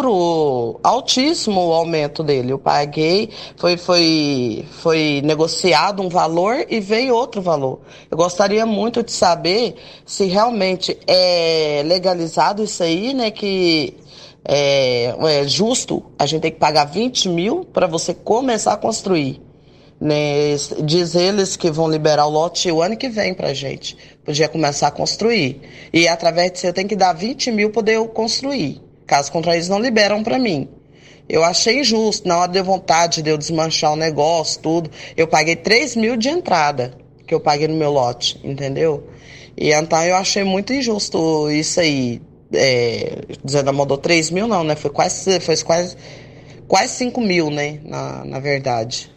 altíssimo o aumento dele. Eu paguei, foi, foi, foi negociado um valor e veio outro valor. Eu gostaria muito de saber se realmente é legalizado isso aí, né? Que é, é justo a gente tem que pagar 20 mil para você começar a construir. Né? Diz eles que vão liberar o lote o ano que vem pra gente. Podia começar a construir. E através disso eu tenho que dar 20 mil para eu construir. Caso contrário, eles não liberam para mim. Eu achei injusto. Na hora deu vontade de eu desmanchar o negócio, tudo. Eu paguei 3 mil de entrada que eu paguei no meu lote, entendeu? E então eu achei muito injusto isso aí. É, dizendo, mandou 3 mil, não, né? Foi quase, foi quase, quase 5 mil, né? Na, na verdade.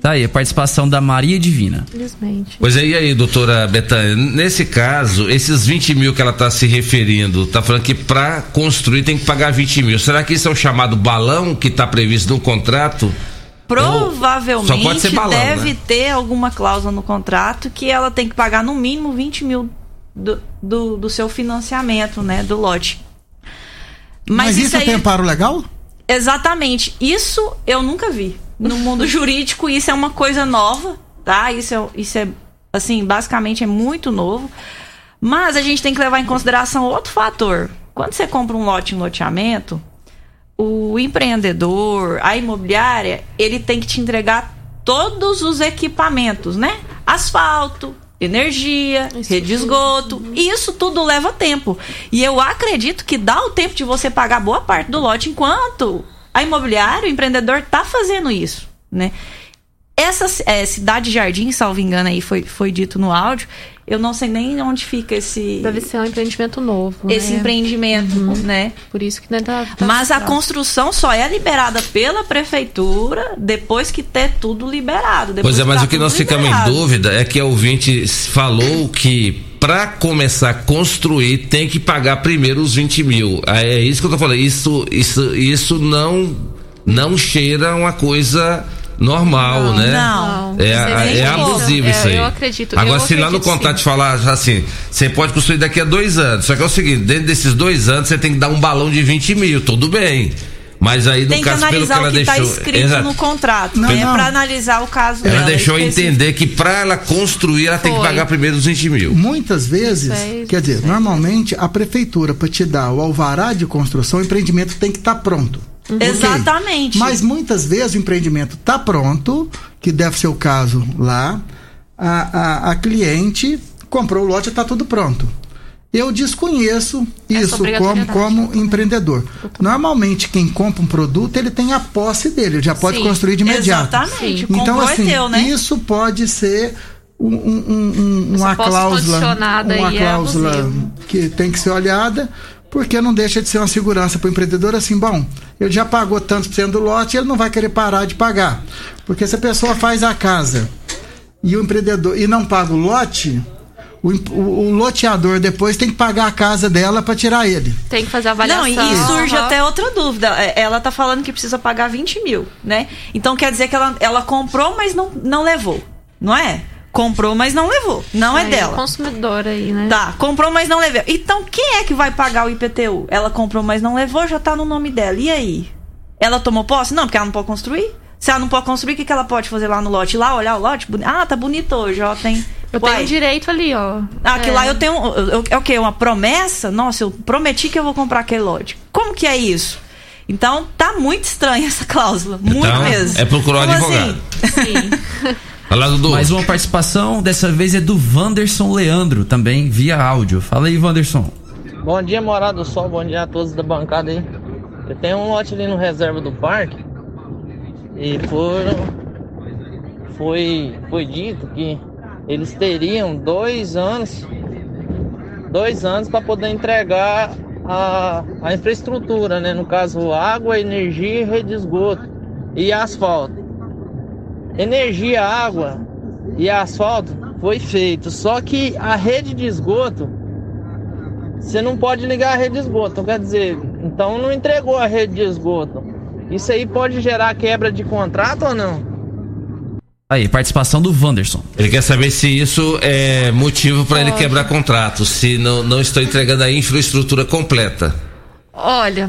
Tá aí, a participação da Maria Divina. Infelizmente. Pois é, e aí, doutora Betânia, nesse caso, esses 20 mil que ela está se referindo, tá falando que para construir tem que pagar 20 mil. Será que isso é o chamado balão que está previsto no contrato? Provavelmente Só pode ser balão, deve né? ter alguma cláusula no contrato que ela tem que pagar no mínimo 20 mil do, do, do seu financiamento, né? Do lote. Mas, isso, aí, tem amparo legal? Exatamente. Isso eu nunca vi. No mundo jurídico, isso é uma coisa nova, tá? Isso é, isso é assim, basicamente é muito novo. Mas a gente tem que levar em consideração outro fator. Quando você compra um lote em loteamento, o empreendedor, a imobiliária, ele tem que te entregar todos os equipamentos, né? Asfalto, energia, rede de esgoto. E isso tudo leva tempo. E eu acredito que dá o tempo de você pagar boa parte do lote enquanto a imobiliária, o empreendedor tá fazendo isso, né? Essa é, cidade jardim, salvo engano aí foi, foi dito no áudio, eu não sei nem onde fica esse Deve ser um empreendimento novo. esse né? empreendimento, né? Por isso que não tá, tá Mas a tá. construção só é liberada pela prefeitura depois que ter tudo liberado. depois Pois é, mas tá o que nós ficamos em dúvida é que a ouvinte falou que para começar a construir tem que pagar primeiro os 20 mil. É isso que eu tô falando. Isso, isso, isso não, não cheira uma coisa normal, Não, né? não. É, é abusivo É, isso aí. eu acredito, Agora, eu se lá no acredito contrato sim. falar assim, você pode construir daqui a dois anos. Só que é o seguinte, dentro desses dois anos você tem que dar um balão de 20 mil, tudo bem. Mas aí, no Tem que caso, pelo que analisar ela o que está deixou. escrito Exato. no contrato, Não, né? não. Pra analisar o caso Ela dela. deixou específico. entender que pra ela construir, ela tem que Foi. pagar primeiro os 20 mil. Muitas vezes, Sei, quer dizer, normalmente a prefeitura para te dar o alvará de construção, o empreendimento tem que estar pronto. Exatamente. Mas muitas vezes o empreendimento está pronto, que deve ser o caso lá, a, a, a cliente comprou o lote e está tudo pronto. Eu desconheço isso como, como empreendedor. Normalmente, quem compra um produto, ele tem a posse dele, ele já pode Sim, construir de imediato. Exatamente. Então, Comprou é assim, teu, né? isso pode ser um- um- um- um- uma cláusula, uma é cláusula abusivo. que tem que ser olhada, porque não deixa de ser uma segurança para o empreendedor assim, bom, ele já pagou tantos por cento do lote, ele não vai querer parar de pagar. Porque se a pessoa faz a casa e o empreendedor e não paga o lote, o, o- o loteador depois tem que pagar a casa dela para tirar ele. Tem que fazer a Não, avaliação. e, e surge Aham. até outra dúvida. É, Ela tá falando que precisa pagar 20 mil, né? Então quer dizer que ela, ela comprou, mas não, não levou. Não é? Comprou, mas não levou. Não é dela. consumidor aí, né? Tá, comprou, mas não levou. Então quem é que vai pagar o IPTU? Ela comprou, mas não levou, já tá no nome dela. E aí? Ela tomou posse? Não, porque ela não pode construir. Se ela não pode construir, o que, que ela pode fazer lá no lote? Lá, olhar o lote? Ah, tá bonito hoje, ó. Tem. Eu Uai, tenho direito ali, ó. Ah, que É. lá eu tenho. É o quê? Uma promessa? Nossa, eu prometi que eu vou comprar aquele lote. Como que é isso? Então, tá muito estranha essa cláusula. Muito Então, mesmo. é procurar um advogado. assim? Vai Dudu. Mais uma participação, dessa vez é do Wanderson Leandro, também via áudio. Fala aí, Wanderson. Bom dia, Morada do Sol, bom dia a todos da bancada aí. Eu tenho um lote ali no reserva do parque e foram. Foi, foi dito que eles teriam dois anos, dois anos para poder entregar a, a infraestrutura, né? No caso, água, energia, rede de esgoto e asfalto. Energia, água e asfalto foi feito, só que a rede de esgoto você não pode ligar a rede de esgoto. Então, quer dizer, então não entregou a rede de esgoto. Isso aí pode gerar quebra de contrato ou não? Aí, participação do Wanderson. Ele quer saber se isso é motivo para ele quebrar contrato, se não, não estou entregando a infraestrutura completa. Olha,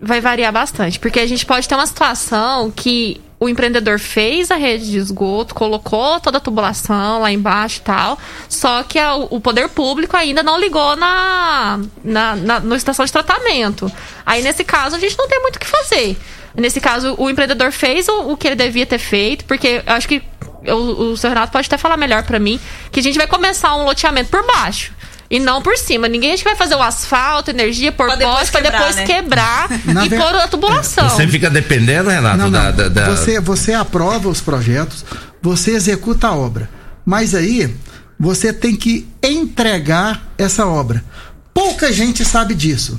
vai variar bastante, porque a gente pode ter uma situação que o empreendedor fez a rede de esgoto, colocou toda a tubulação lá embaixo e tal, só que a- o poder público ainda não ligou na, na, na, estação de tratamento. Aí, nesse caso, a gente não tem muito o que fazer. Nesse caso, o empreendedor fez o, o que ele devia ter feito, porque eu acho que o, o seu Renato pode até falar melhor pra mim, que a gente vai começar um loteamento por baixo. E não por cima. Ninguém acho que vai fazer o asfalto, energia, por Pra depois poste, pra quebrar, depois né? quebrar e ver- pôr a tubulação. Você fica dependendo, Renato, Não, não. Da, da- da- Você, você aprova os projetos, você executa a obra. Mas aí, você tem que entregar essa obra. Pouca gente sabe disso.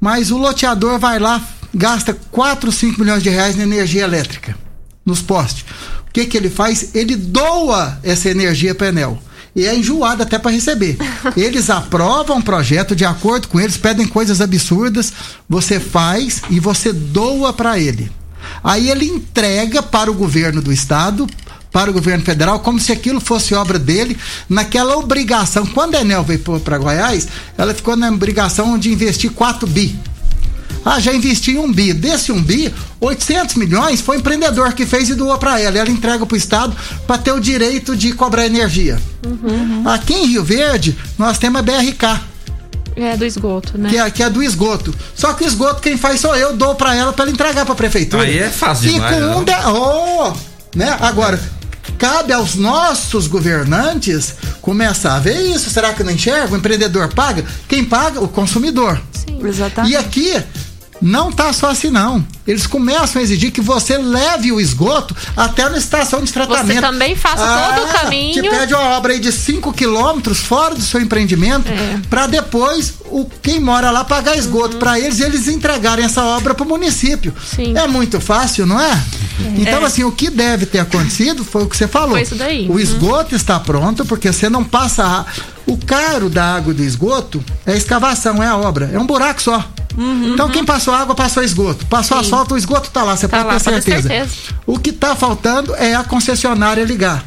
Mas o loteador vai lá, gasta 4, 5 milhões de reais na energia elétrica, nos postes. O que, que ele faz? Ele doa essa energia para a Enel. E é enjoado até para receber. Eles aprovam o projeto, de acordo com eles, pedem coisas absurdas, você faz e você doa para ele. Aí ele entrega para o governo do estado, para o governo federal, como se aquilo fosse obra dele, naquela obrigação. Quando a Enel veio para Goiás, ela ficou na obrigação de investir 4 bi. Ah, já investi em um bi. Desse um bi, 800 milhões foi o empreendedor que fez e doou para ela. Ela entrega para o Estado para ter o direito de cobrar energia. Aqui em Rio Verde, nós temos a BRK, É do esgoto, né? que é, que é do esgoto. Só que o esgoto quem faz sou eu, dou para ela para ela entregar para a prefeitura. Aí é fácil e demais, com não? um de... oh, né? Agora, cabe aos nossos governantes começar a ver isso. Será que não enxerga? O empreendedor paga? Quem paga? O consumidor. Exatamente. E aqui não tá só assim não. Eles começam a exigir que você leve o esgoto até na estação de tratamento. Ah, também faça todo o caminho. Te pede uma obra aí de 5 quilômetros fora do seu empreendimento É. para depois o quem mora lá pagar esgoto para eles e eles entregarem essa obra para o município. Sim. É muito fácil, não é? Então, É. assim, o que deve ter acontecido foi o que você falou. Foi isso daí. O Uhum. esgoto está pronto, porque você não passa. a- O caro da água do esgoto é a escavação, é a obra. É um buraco só. Então, quem passou água, passou esgoto. Passou Uhum. Sim. asfalto, o esgoto tá lá, você Tá pode lá, ter certeza. certeza. O que tá faltando é a concessionária ligar.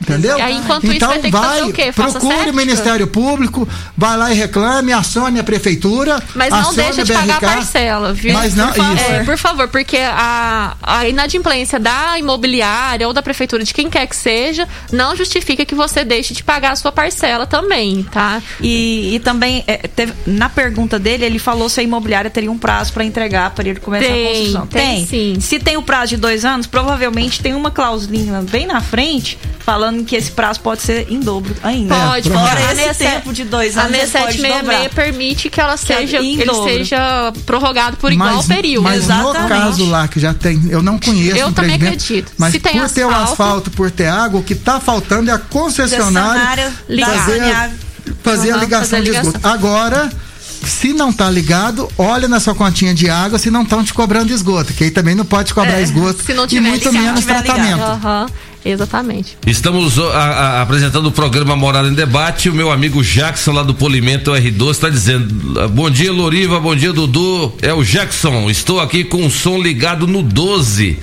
Entendeu? Aí, enquanto isso, então vai ter que fazer o quê? Faça procure o Ministério Público, vai lá e reclame, acione a prefeitura. Mas não deixa de a pagar a BRK. parcela, viu? Mas não, por favor, isso. É, por favor, porque a, a inadimplência da imobiliária ou da prefeitura, de quem quer que seja, não justifica que você deixe de pagar a sua parcela também, tá? E, e também, é, teve- na pergunta dele, ele falou se a imobiliária teria um prazo para entregar para ele começar Tem, a construção. tem sim. Se tem o prazo de dois anos, provavelmente tem uma clausulinha bem na frente falando que esse prazo pode ser em dobro ainda. Pode, Fora pode. A esse 67 tempo de dois A anos, ele pode 6766 dobrar. permite que ela seja, em ele dobro. seja prorrogado por igual mas, período. Mas no caso lá que já tem, eu não conheço Eu o também acredito. Mas Se tem por ter o asfalto- asfalto, por ter água, o que está faltando é a concessionária Concessionária ligar. fazer, fazer a ligação fazer a de esgoto. ligação. Agora, se não tá ligado, olha na sua continha de água se não estão te cobrando esgoto, que aí também não pode cobrar É, esgoto se não e muito ligado, menos tiver ligado. tratamento. Aham, exatamente. Estamos a- a- apresentando o programa Morada em Debate. O meu amigo Jackson, lá do Polimento R12, está dizendo: Bom dia, Loriva, bom dia, Dudu. É o Jackson. Estou aqui com o som ligado no 12,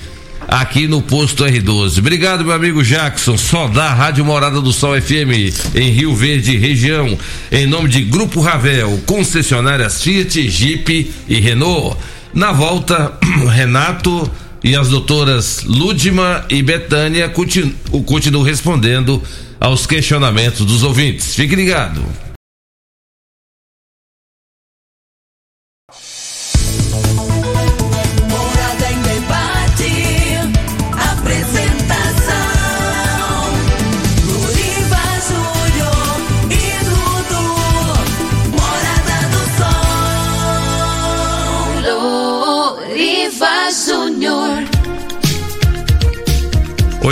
aqui no posto R12. Obrigado, meu amigo Jackson. Só da Rádio Morada do Sol FM, em Rio Verde, região. Em nome de Grupo Ravel, concessionárias Fiat, Jeep e Renault. Na volta, Renato e as doutoras Lúdima e Betânia continu, continuam respondendo aos questionamentos dos ouvintes. Fique ligado.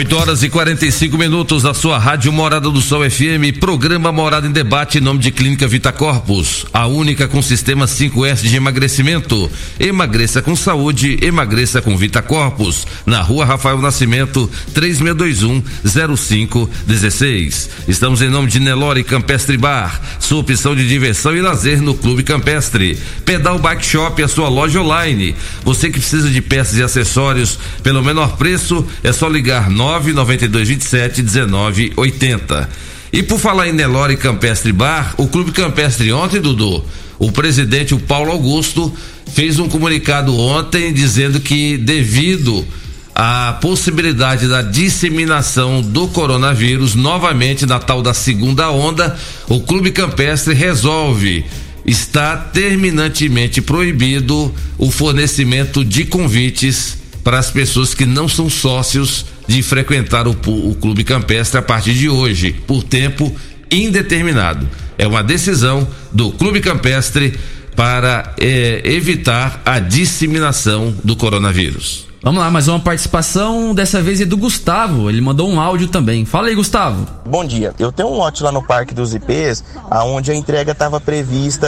8 horas e 45 minutos da sua Rádio Morada do Sol FM, programa Morada em Debate em nome de Clínica Vita Corpus, a única com sistema 5S de emagrecimento. Emagreça com saúde, emagreça com Vita Corpus, na rua Rafael Nascimento, 3621-0516. Estamos em nome de Nelore Campestre Bar, sua opção de diversão e lazer no Clube Campestre. Pedal Bike Shop, a sua loja online. Você que precisa de peças e acessórios pelo menor preço, é só ligar 992 27 19 80. E por falar em Nelore Campestre Bar, o Clube Campestre ontem, Dudu, o presidente, o Paulo Augusto, fez um comunicado ontem dizendo que devido à possibilidade da disseminação do coronavírus novamente na tal da segunda onda, o Clube Campestre resolve está terminantemente proibido o fornecimento de convites para as pessoas que não são sócios de frequentar o, o clube campestre a partir de hoje, por tempo indeterminado. É uma decisão do clube campestre para eh, evitar a disseminação do coronavírus. Vamos lá, mais uma participação, dessa vez é do Gustavo. Ele mandou um áudio também. Fala aí, Gustavo. Bom dia. Eu tenho um lote lá no Parque dos IPs, aonde a entrega estava prevista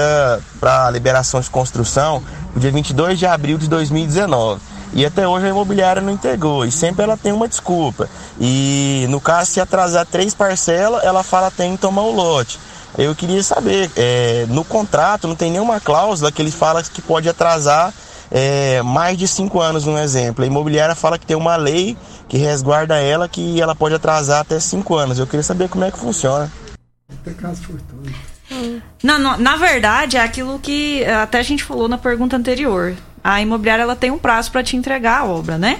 para liberação de construção no dia 22 de abril de 2019. E até hoje a imobiliária não entregou. E sempre ela tem uma desculpa. E no caso, se atrasar três parcelas, ela fala tem que tomar o lote. Eu queria saber, é, no contrato não tem nenhuma cláusula que ele fala que pode atrasar é, mais de cinco anos, um exemplo. A imobiliária fala que tem uma lei que resguarda ela que ela pode atrasar até cinco anos. Eu queria saber como é que funciona. Não, não, na verdade, é aquilo que até a gente falou na pergunta anterior. A imobiliária ela tem um prazo para te entregar a obra, né?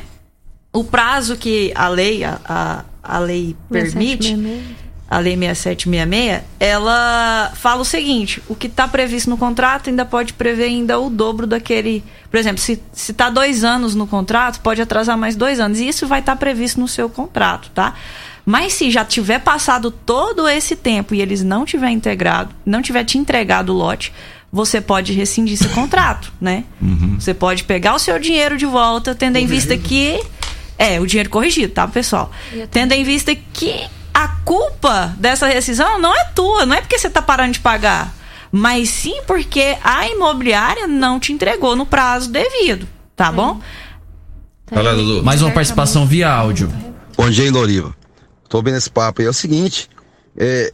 O prazo que a lei, a, a, a lei permite, 6766. a lei 6766, ela fala o seguinte: o que está previsto no contrato ainda pode prever ainda o dobro daquele. Por exemplo, se está dois anos no contrato, pode atrasar mais dois anos. E isso vai estar previsto no seu contrato, tá? Mas se já tiver passado todo esse tempo e eles não tiver integrado, não tiver te entregado o lote, você pode rescindir esse contrato, né? Você pode pegar o seu dinheiro de volta, tendo em vista que. É, o dinheiro corrigido, tá, pessoal? Tendo em vista que a culpa dessa rescisão não é tua, não é porque você tá parando de pagar, mas sim porque a imobiliária não te entregou no prazo devido, tá bom? Fala, Dudu. Mais uma participação via áudio. Bom dia, Loriva. Tô vendo esse papo aí. É o seguinte, é,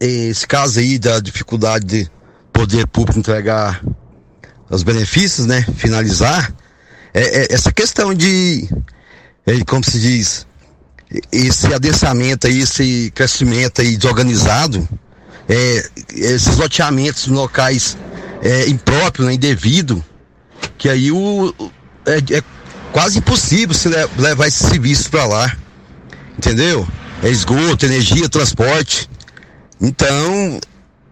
esse caso aí da dificuldade de poder público entregar os benefícios, né? Finalizar, é, é essa questão de, é, como se diz, esse adensamento aí, esse crescimento aí desorganizado, é, esses loteamentos em locais é, impróprios, né, indevido, que aí o, é, é quase impossível se le- levar esses serviços para lá, entendeu? É esgoto, energia, transporte. Então,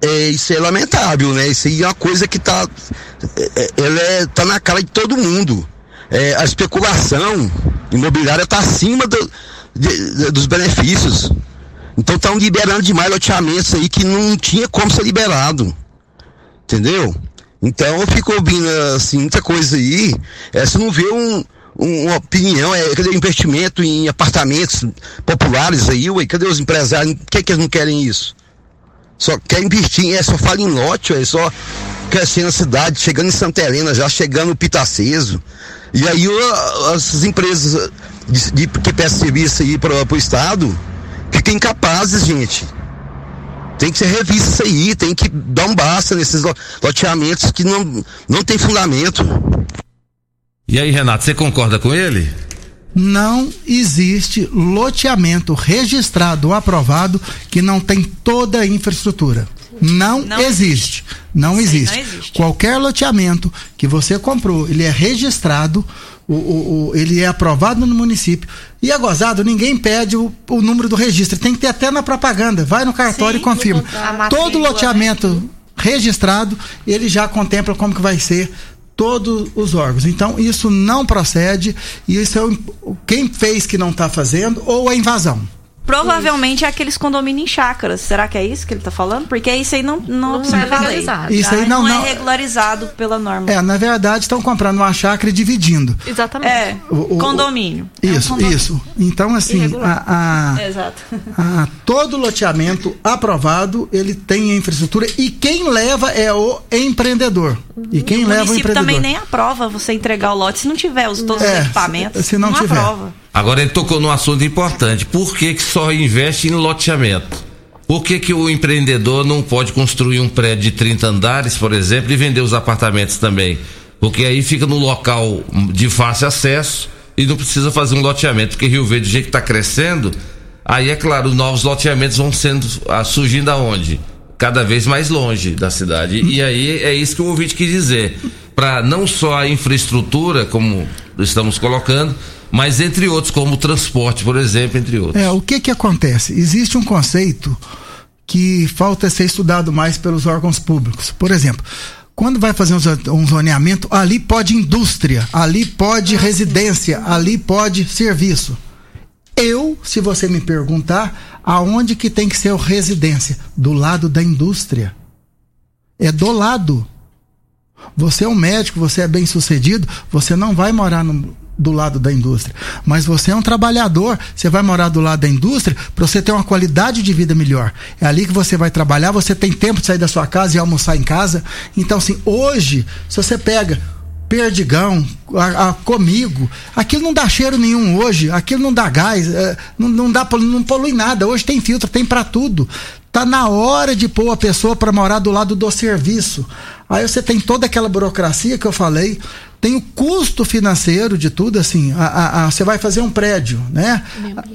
é, isso é lamentável, né? Isso aí é uma coisa que tá, é, é, ela é, tá na cara de todo mundo. É, a especulação imobiliária tá acima do- de- de- dos benefícios. Então estão liberando demais loteamentos aí que não tinha como ser liberado. Entendeu? Então eu fico ouvindo assim, muita coisa aí. É, você não vê um, um- uma opinião, é, cadê o investimento em apartamentos populares aí, ué, cadê os empresários? Por que, que eles não querem isso? Só quer investir, é, só fala em lote, é só crescendo a cidade, chegando em Santa Helena, já chegando no Pitaceso. E aí as empresas de, de- que prestam serviço aí para o Estado ficam incapazes, gente. Tem que ser revisto isso aí, tem que dar um basta nesses lo- loteamentos que não, não tem fundamento. E aí, Renato, você concorda com ele? Não existe loteamento registrado ou aprovado que não tem toda a infraestrutura. Não, Não existe. Não Isso aí existe. não existe. Qualquer loteamento que você comprou, ele é registrado, o, o- o- ele é aprovado no município. E é gozado, ninguém pede o, o número do registro. Tem que ter até na propaganda. Vai no cartório e confirma. Todo né? loteamento registrado, ele já contempla como que vai ser todos os órgãos. Então, isso não procede e isso é o- quem fez que não está fazendo ou a invasão. Provavelmente é aqueles condomínios em chácaras. Será que é isso que ele tá falando? Porque isso aí não, não, Não é a lei. legalizado. Isso aí não- é não- regularizado pela norma. É, na verdade, estão comprando uma chácara e dividindo. Exatamente. É, O- o- condomínio. É um Isso, condomínio. isso. Então, assim, a- a- Exato. Ah, todo loteamento aprovado, ele tem a infraestrutura e quem leva é o empreendedor. E quem o leva o município empreendedor. também nem aprova você entregar o lote se não tiver os, todos É, os equipamentos. se- se não tiver. aprova. Agora ele tocou num assunto importante. Por que, que só investe em loteamento? Por que, que o empreendedor não pode construir um prédio de 30 andares, por exemplo, e vender os apartamentos também? Porque aí fica no local de fácil acesso e não precisa fazer um loteamento. Porque Rio Verde, do jeito que está crescendo, aí é claro, os novos loteamentos vão sendo ah, surgindo aonde? Cada vez mais longe da cidade. E aí é isso que o ouvinte quis dizer. Para não só a infraestrutura, como estamos colocando, mas entre outros, como transporte, por exemplo, entre outros. É, o que que acontece? Existe um conceito que falta ser estudado mais pelos órgãos públicos. Por exemplo, quando vai fazer um zo- zoneamento, ali pode indústria, ali pode residência, ali pode serviço. Eu, se você me perguntar, aonde que tem que ser o residência? Do lado da indústria. É do lado. Você é um médico, você é bem sucedido, você não vai morar no- do lado da indústria. Mas você é um trabalhador, você vai morar do lado da indústria para você ter uma qualidade de vida melhor. É ali que você vai trabalhar, você tem tempo de sair da sua casa e almoçar em casa. Então, assim, hoje, se você pega perdigão, a, a- comigo, aquilo não dá cheiro nenhum hoje, aquilo não dá gás, é, não, não dá, não polui nada. Hoje tem filtro, tem para tudo. Tá na hora de pôr a pessoa para morar do lado do serviço. Aí você tem toda aquela burocracia que eu falei, tem o custo financeiro de tudo, assim, a- a- a- você vai fazer um prédio, né?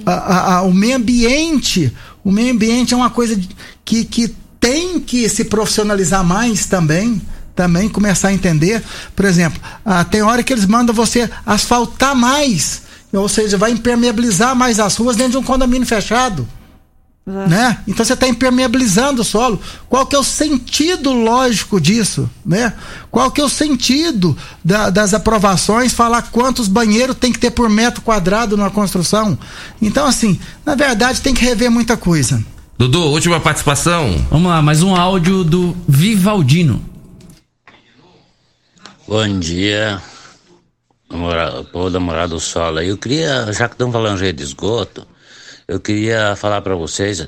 A- a- a- o meio ambiente, o meio ambiente é uma coisa que, que tem que se profissionalizar mais também, também começar a entender. Por exemplo, ah, tem hora que eles mandam você asfaltar mais, ou seja, vai impermeabilizar mais as ruas dentro de um condomínio fechado né? Então você está impermeabilizando o solo. Qual que é o sentido lógico disso, né? Qual que é o sentido da- das aprovações falar quantos banheiros tem que ter por metro quadrado numa construção? Então assim, na verdade tem que rever muita coisa. Dudu, última participação. Vamos lá, mais um áudio do Vivaldino. Bom dia, namora- povo da Morada do Sol. aí. Eu queria, já que estamos falando de esgoto, eu queria falar para vocês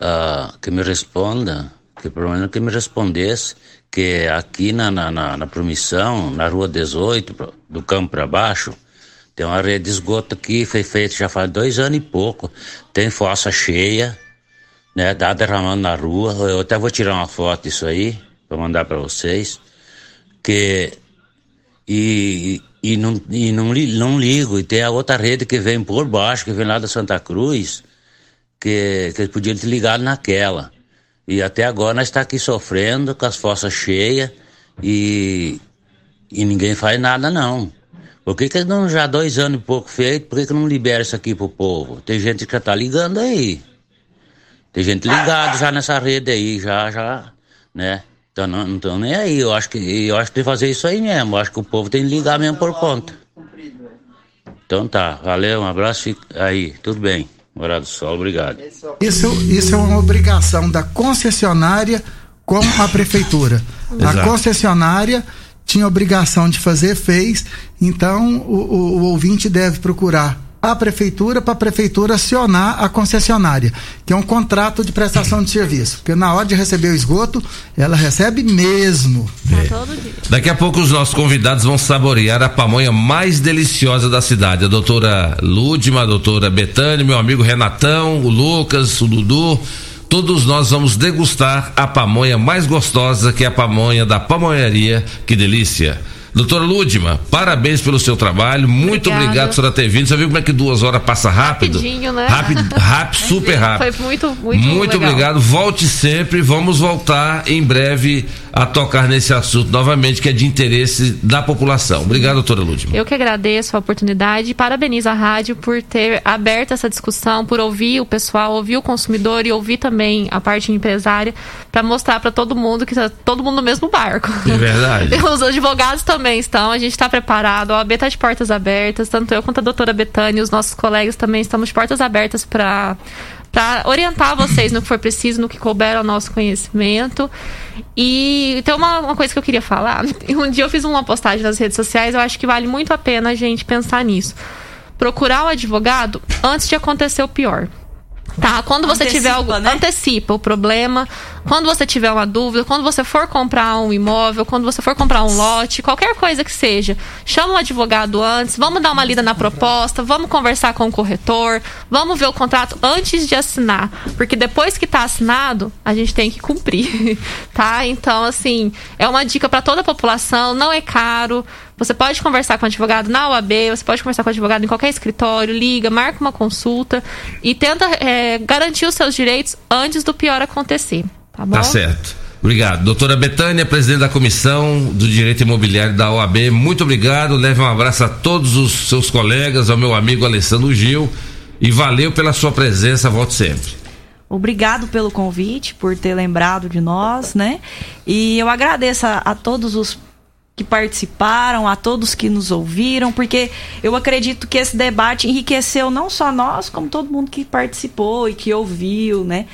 ah, que me responda, que pelo menos que me respondesse, que aqui na, na, na, na promissão, na rua 18, pro- do campo para baixo, tem uma rede de esgoto aqui, foi feita já faz dois anos e pouco. Tem fossa cheia, né? Tá derramando na rua. Eu até vou tirar uma foto disso aí, para mandar para vocês. Que. E, e, não, e não, não ligo. E tem a outra rede que vem por baixo, que vem lá da Santa Cruz, que, que podiam ter ligado naquela. E até agora nós está aqui sofrendo com as fossas cheias e, e ninguém faz nada não. Por que, que não já dois anos e pouco feito, por que, que não libera isso aqui pro povo? Tem gente que já tá ligando aí. Tem gente ligada já nessa rede aí, já, já, né? Então não, não tô nem aí. Eu acho que eu acho que tem que fazer isso aí mesmo. Eu acho que o povo tem que ligar mesmo por conta. Então tá, valeu, um abraço, fica aí, tudo bem. Morado do Sol, obrigado. Isso, isso é uma obrigação da concessionária com a prefeitura. A concessionária tinha obrigação de fazer, fez, então o, o- o ouvinte deve procurar a prefeitura para a prefeitura acionar a concessionária, que é um contrato de prestação de serviço. Porque na hora de receber o esgoto, ela recebe mesmo. Daqui a pouco os nossos convidados vão saborear a pamonha mais deliciosa da cidade. A doutora Lúdima, a doutora Betânia, meu amigo Renatão, o Lucas, o Dudu. Todos nós vamos degustar a pamonha mais gostosa, que é a pamonha da pamonharia. Que delícia! Doutora Lúdima, parabéns pelo seu trabalho. Muito Obrigada. obrigado por senhora ter vindo. Você viu como é que duas horas passa rápido? Rapidinho, né? Rápido, rápido, super rápido. Foi muito, muito Muito legal. obrigado. Volte sempre. Vamos voltar em breve a tocar nesse assunto novamente, que é de interesse da população. Obrigado, doutora Lúdima. Eu que agradeço a oportunidade e parabenizo a rádio por ter aberto essa discussão, por ouvir o pessoal, ouvir o consumidor e ouvir também a parte empresária, para mostrar para todo mundo que tá todo mundo no mesmo barco. É verdade. Os advogados também estão, a gente está preparado, a OAB está de portas abertas, tanto eu quanto a doutora Betânia, os nossos colegas também estamos de portas abertas para para orientar vocês no que for preciso, no que couber ao nosso conhecimento. E tem uma, uma coisa que eu queria falar. Um dia eu fiz uma postagem nas redes sociais, eu acho que vale muito a pena a gente pensar nisso. Procurar o advogado antes de acontecer o pior. Tá, quando você Antecipa, tiver algo, né? antecipa o problema. Quando você tiver uma dúvida, quando você for comprar um imóvel, quando você for comprar um lote, qualquer coisa que seja, chama um advogado antes, vamos dar uma lida na proposta, vamos conversar com o corretor, vamos ver o contrato antes de assinar, porque depois que tá assinado, a gente tem que cumprir, tá? Então, assim, é uma dica para toda a população, não é caro. Você pode conversar com o advogado na OAB, você pode conversar com o advogado em qualquer escritório, liga, marca uma consulta e tenta é, garantir os seus direitos antes do pior acontecer. Tá bom? Tá certo. Obrigado. Doutora Betânia, presidente da Comissão do Direito Imobiliário da OAB, muito obrigado. Leve um abraço a todos os seus colegas, ao meu amigo Alessandro Gil. E valeu pela sua presença, volte sempre. Obrigado pelo convite, por ter lembrado de nós, né? E eu agradeço a, a todos os que participaram, a todos que nos ouviram, porque eu acredito que esse debate enriqueceu não só nós, como todo mundo que participou e que ouviu, né?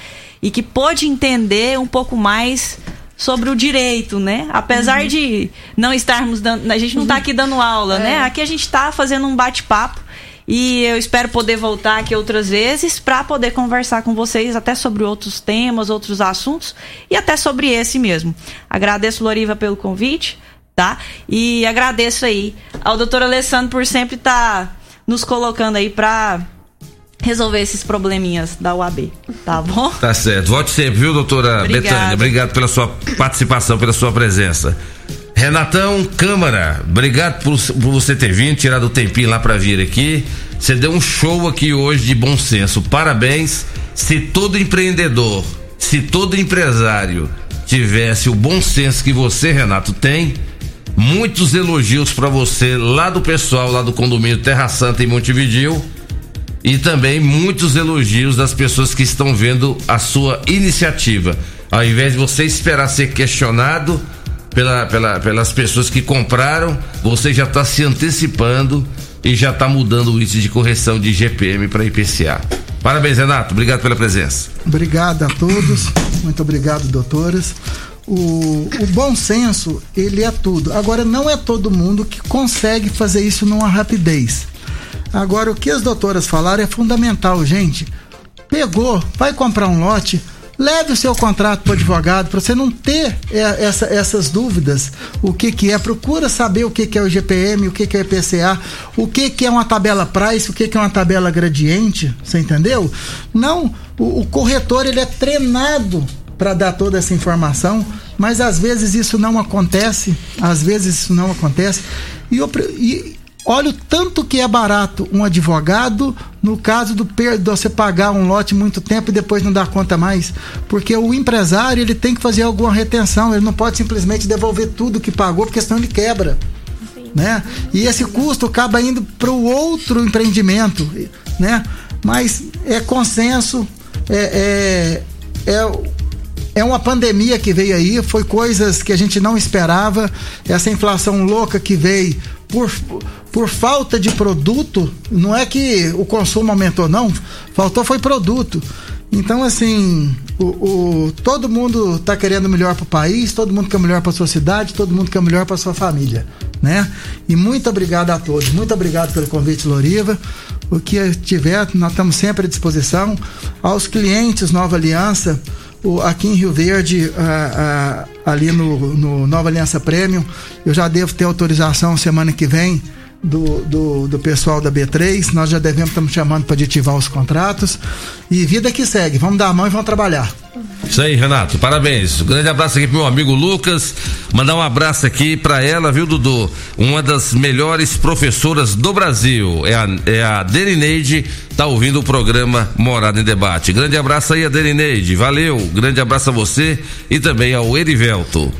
E que pôde entender um pouco mais sobre o direito, né? Apesar de não estarmos dando, a gente não está aqui dando aula, né? Aqui a gente está fazendo um bate-papo e eu espero poder voltar aqui outras vezes para poder conversar com vocês até sobre outros temas, outros assuntos e até sobre esse mesmo. Agradeço, Loriva, pelo convite, tá? E agradeço aí ao doutor Alessandro por sempre estar nos colocando aí para resolver esses probleminhas da UAB, tá bom? Tá certo. Volte sempre, viu, doutora Obrigada. Betânia? Obrigado pela sua participação, pela sua presença. Renatão Câmara, obrigado por, por você ter vindo, tirado o tempinho lá para vir aqui. Você deu um show aqui hoje de bom senso. Parabéns. Se todo empreendedor, se todo empresário tivesse o bom senso que você, Renato, tem, muitos elogios para você lá do pessoal lá do condomínio Terra Santa em Montevidil e também muitos elogios das pessoas que estão vendo a sua iniciativa. Ao invés de você esperar ser questionado pela, pela- pelas pessoas que compraram, você já está se antecipando e já está mudando o índice de correção de GPM para IPCA. Parabéns, Renato. Obrigado pela presença. Obrigado a todos, muito obrigado, doutoras. O, o bom senso, ele é tudo. Agora, não é todo mundo que consegue fazer isso numa rapidez. Agora, o que as doutoras falaram é fundamental, gente. Pegou, vai comprar um lote, leve o seu contrato para o advogado para você não ter é, essa- essas dúvidas. O que, que é? Procura saber o que, que é o GPM, o que, que é o IPCA, o que, que é uma tabela price, o que, que é uma tabela gradiente. Você entendeu? Não, o, o corretor ele é treinado para dar toda essa informação, mas às vezes isso não acontece. Às vezes isso não acontece. E, eu e olha o tanto que é barato um advogado no caso do per- de você pagar um lote muito tempo e depois não dar conta mais. Porque o empresário ele tem que fazer alguma retenção, ele não pode simplesmente devolver tudo que pagou, porque senão ele quebra. Né? E esse custo acaba indo para o outro empreendimento, né? Mas é consenso, é, é, é é uma pandemia que veio aí, foi coisas que a gente não esperava, essa inflação louca que veio por, por falta de produto, não é que o consumo aumentou, não, faltou foi produto. Então, assim, o, o- todo mundo está querendo melhor para o país, todo mundo quer melhor para sua cidade, todo mundo quer melhor para sua família, né? E muito obrigado a todos, muito obrigado pelo convite, Loriva. O que tiver, nós estamos sempre à disposição. Aos clientes Nova Aliança, o- aqui em Rio Verde, ah, ah, ali no, no Nova Aliança Premium, eu já devo ter autorização semana que vem do, do, do pessoal da B3. Nós já devemos, estamos chamando para aditivar os contratos. E vida que segue, vamos dar a mão e vamos trabalhar. Isso aí, Renato. Parabéns. Um grande abraço aqui pro meu amigo Lucas. Mandar um abraço aqui pra ela, viu, Dudu? Uma das melhores professoras do Brasil. É a, é a Delineide, tá ouvindo o programa Morada em Debate. Grande abraço aí, a Delineide. Valeu. Grande abraço a você e também ao Erivelto.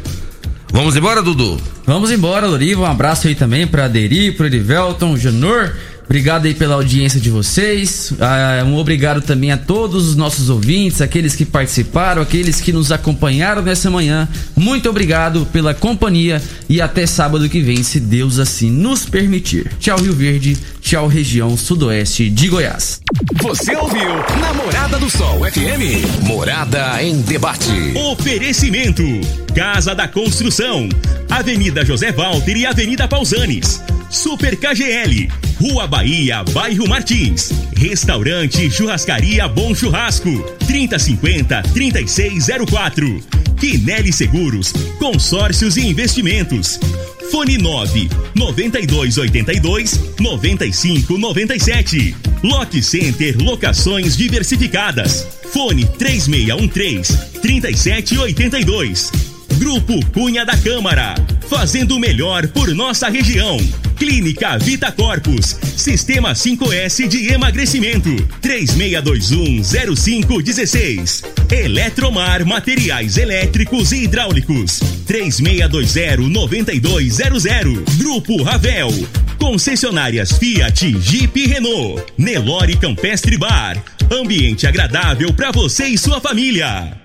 Vamos embora, Dudu? Vamos embora, Loriva. Um abraço aí também pra Aderi, pro Erivelton, Janor. Obrigado aí pela audiência de vocês. Ah, um obrigado também a todos os nossos ouvintes, aqueles que participaram, aqueles que nos acompanharam nessa manhã. Muito obrigado pela companhia e até sábado que vem, se Deus assim nos permitir. Tchau, Rio Verde. Tchau, região sudoeste de Goiás. Você ouviu Namorada do Sol FM. Morada em debate. Oferecimento: Casa da Construção, Avenida José Walter e Avenida Pausanes. Super KGL, Rua Bahia, Bairro Martins. Restaurante Churrascaria Bom Churrasco, 3050-3604. Quinelli Seguros, Consórcios e Investimentos. Fone 9 9282 9597. Lock Center Locações Diversificadas. Fone 3613 3782. Grupo Cunha da Câmara. Fazendo o melhor por nossa região. Clínica Vita Corpus. Sistema 5S de emagrecimento. 36210516. Eletromar Materiais Elétricos e Hidráulicos. 36209200. Grupo Ravel. Concessionárias Fiat, Jeep e Renault. Nelore Campestre Bar. Ambiente agradável para você e sua família.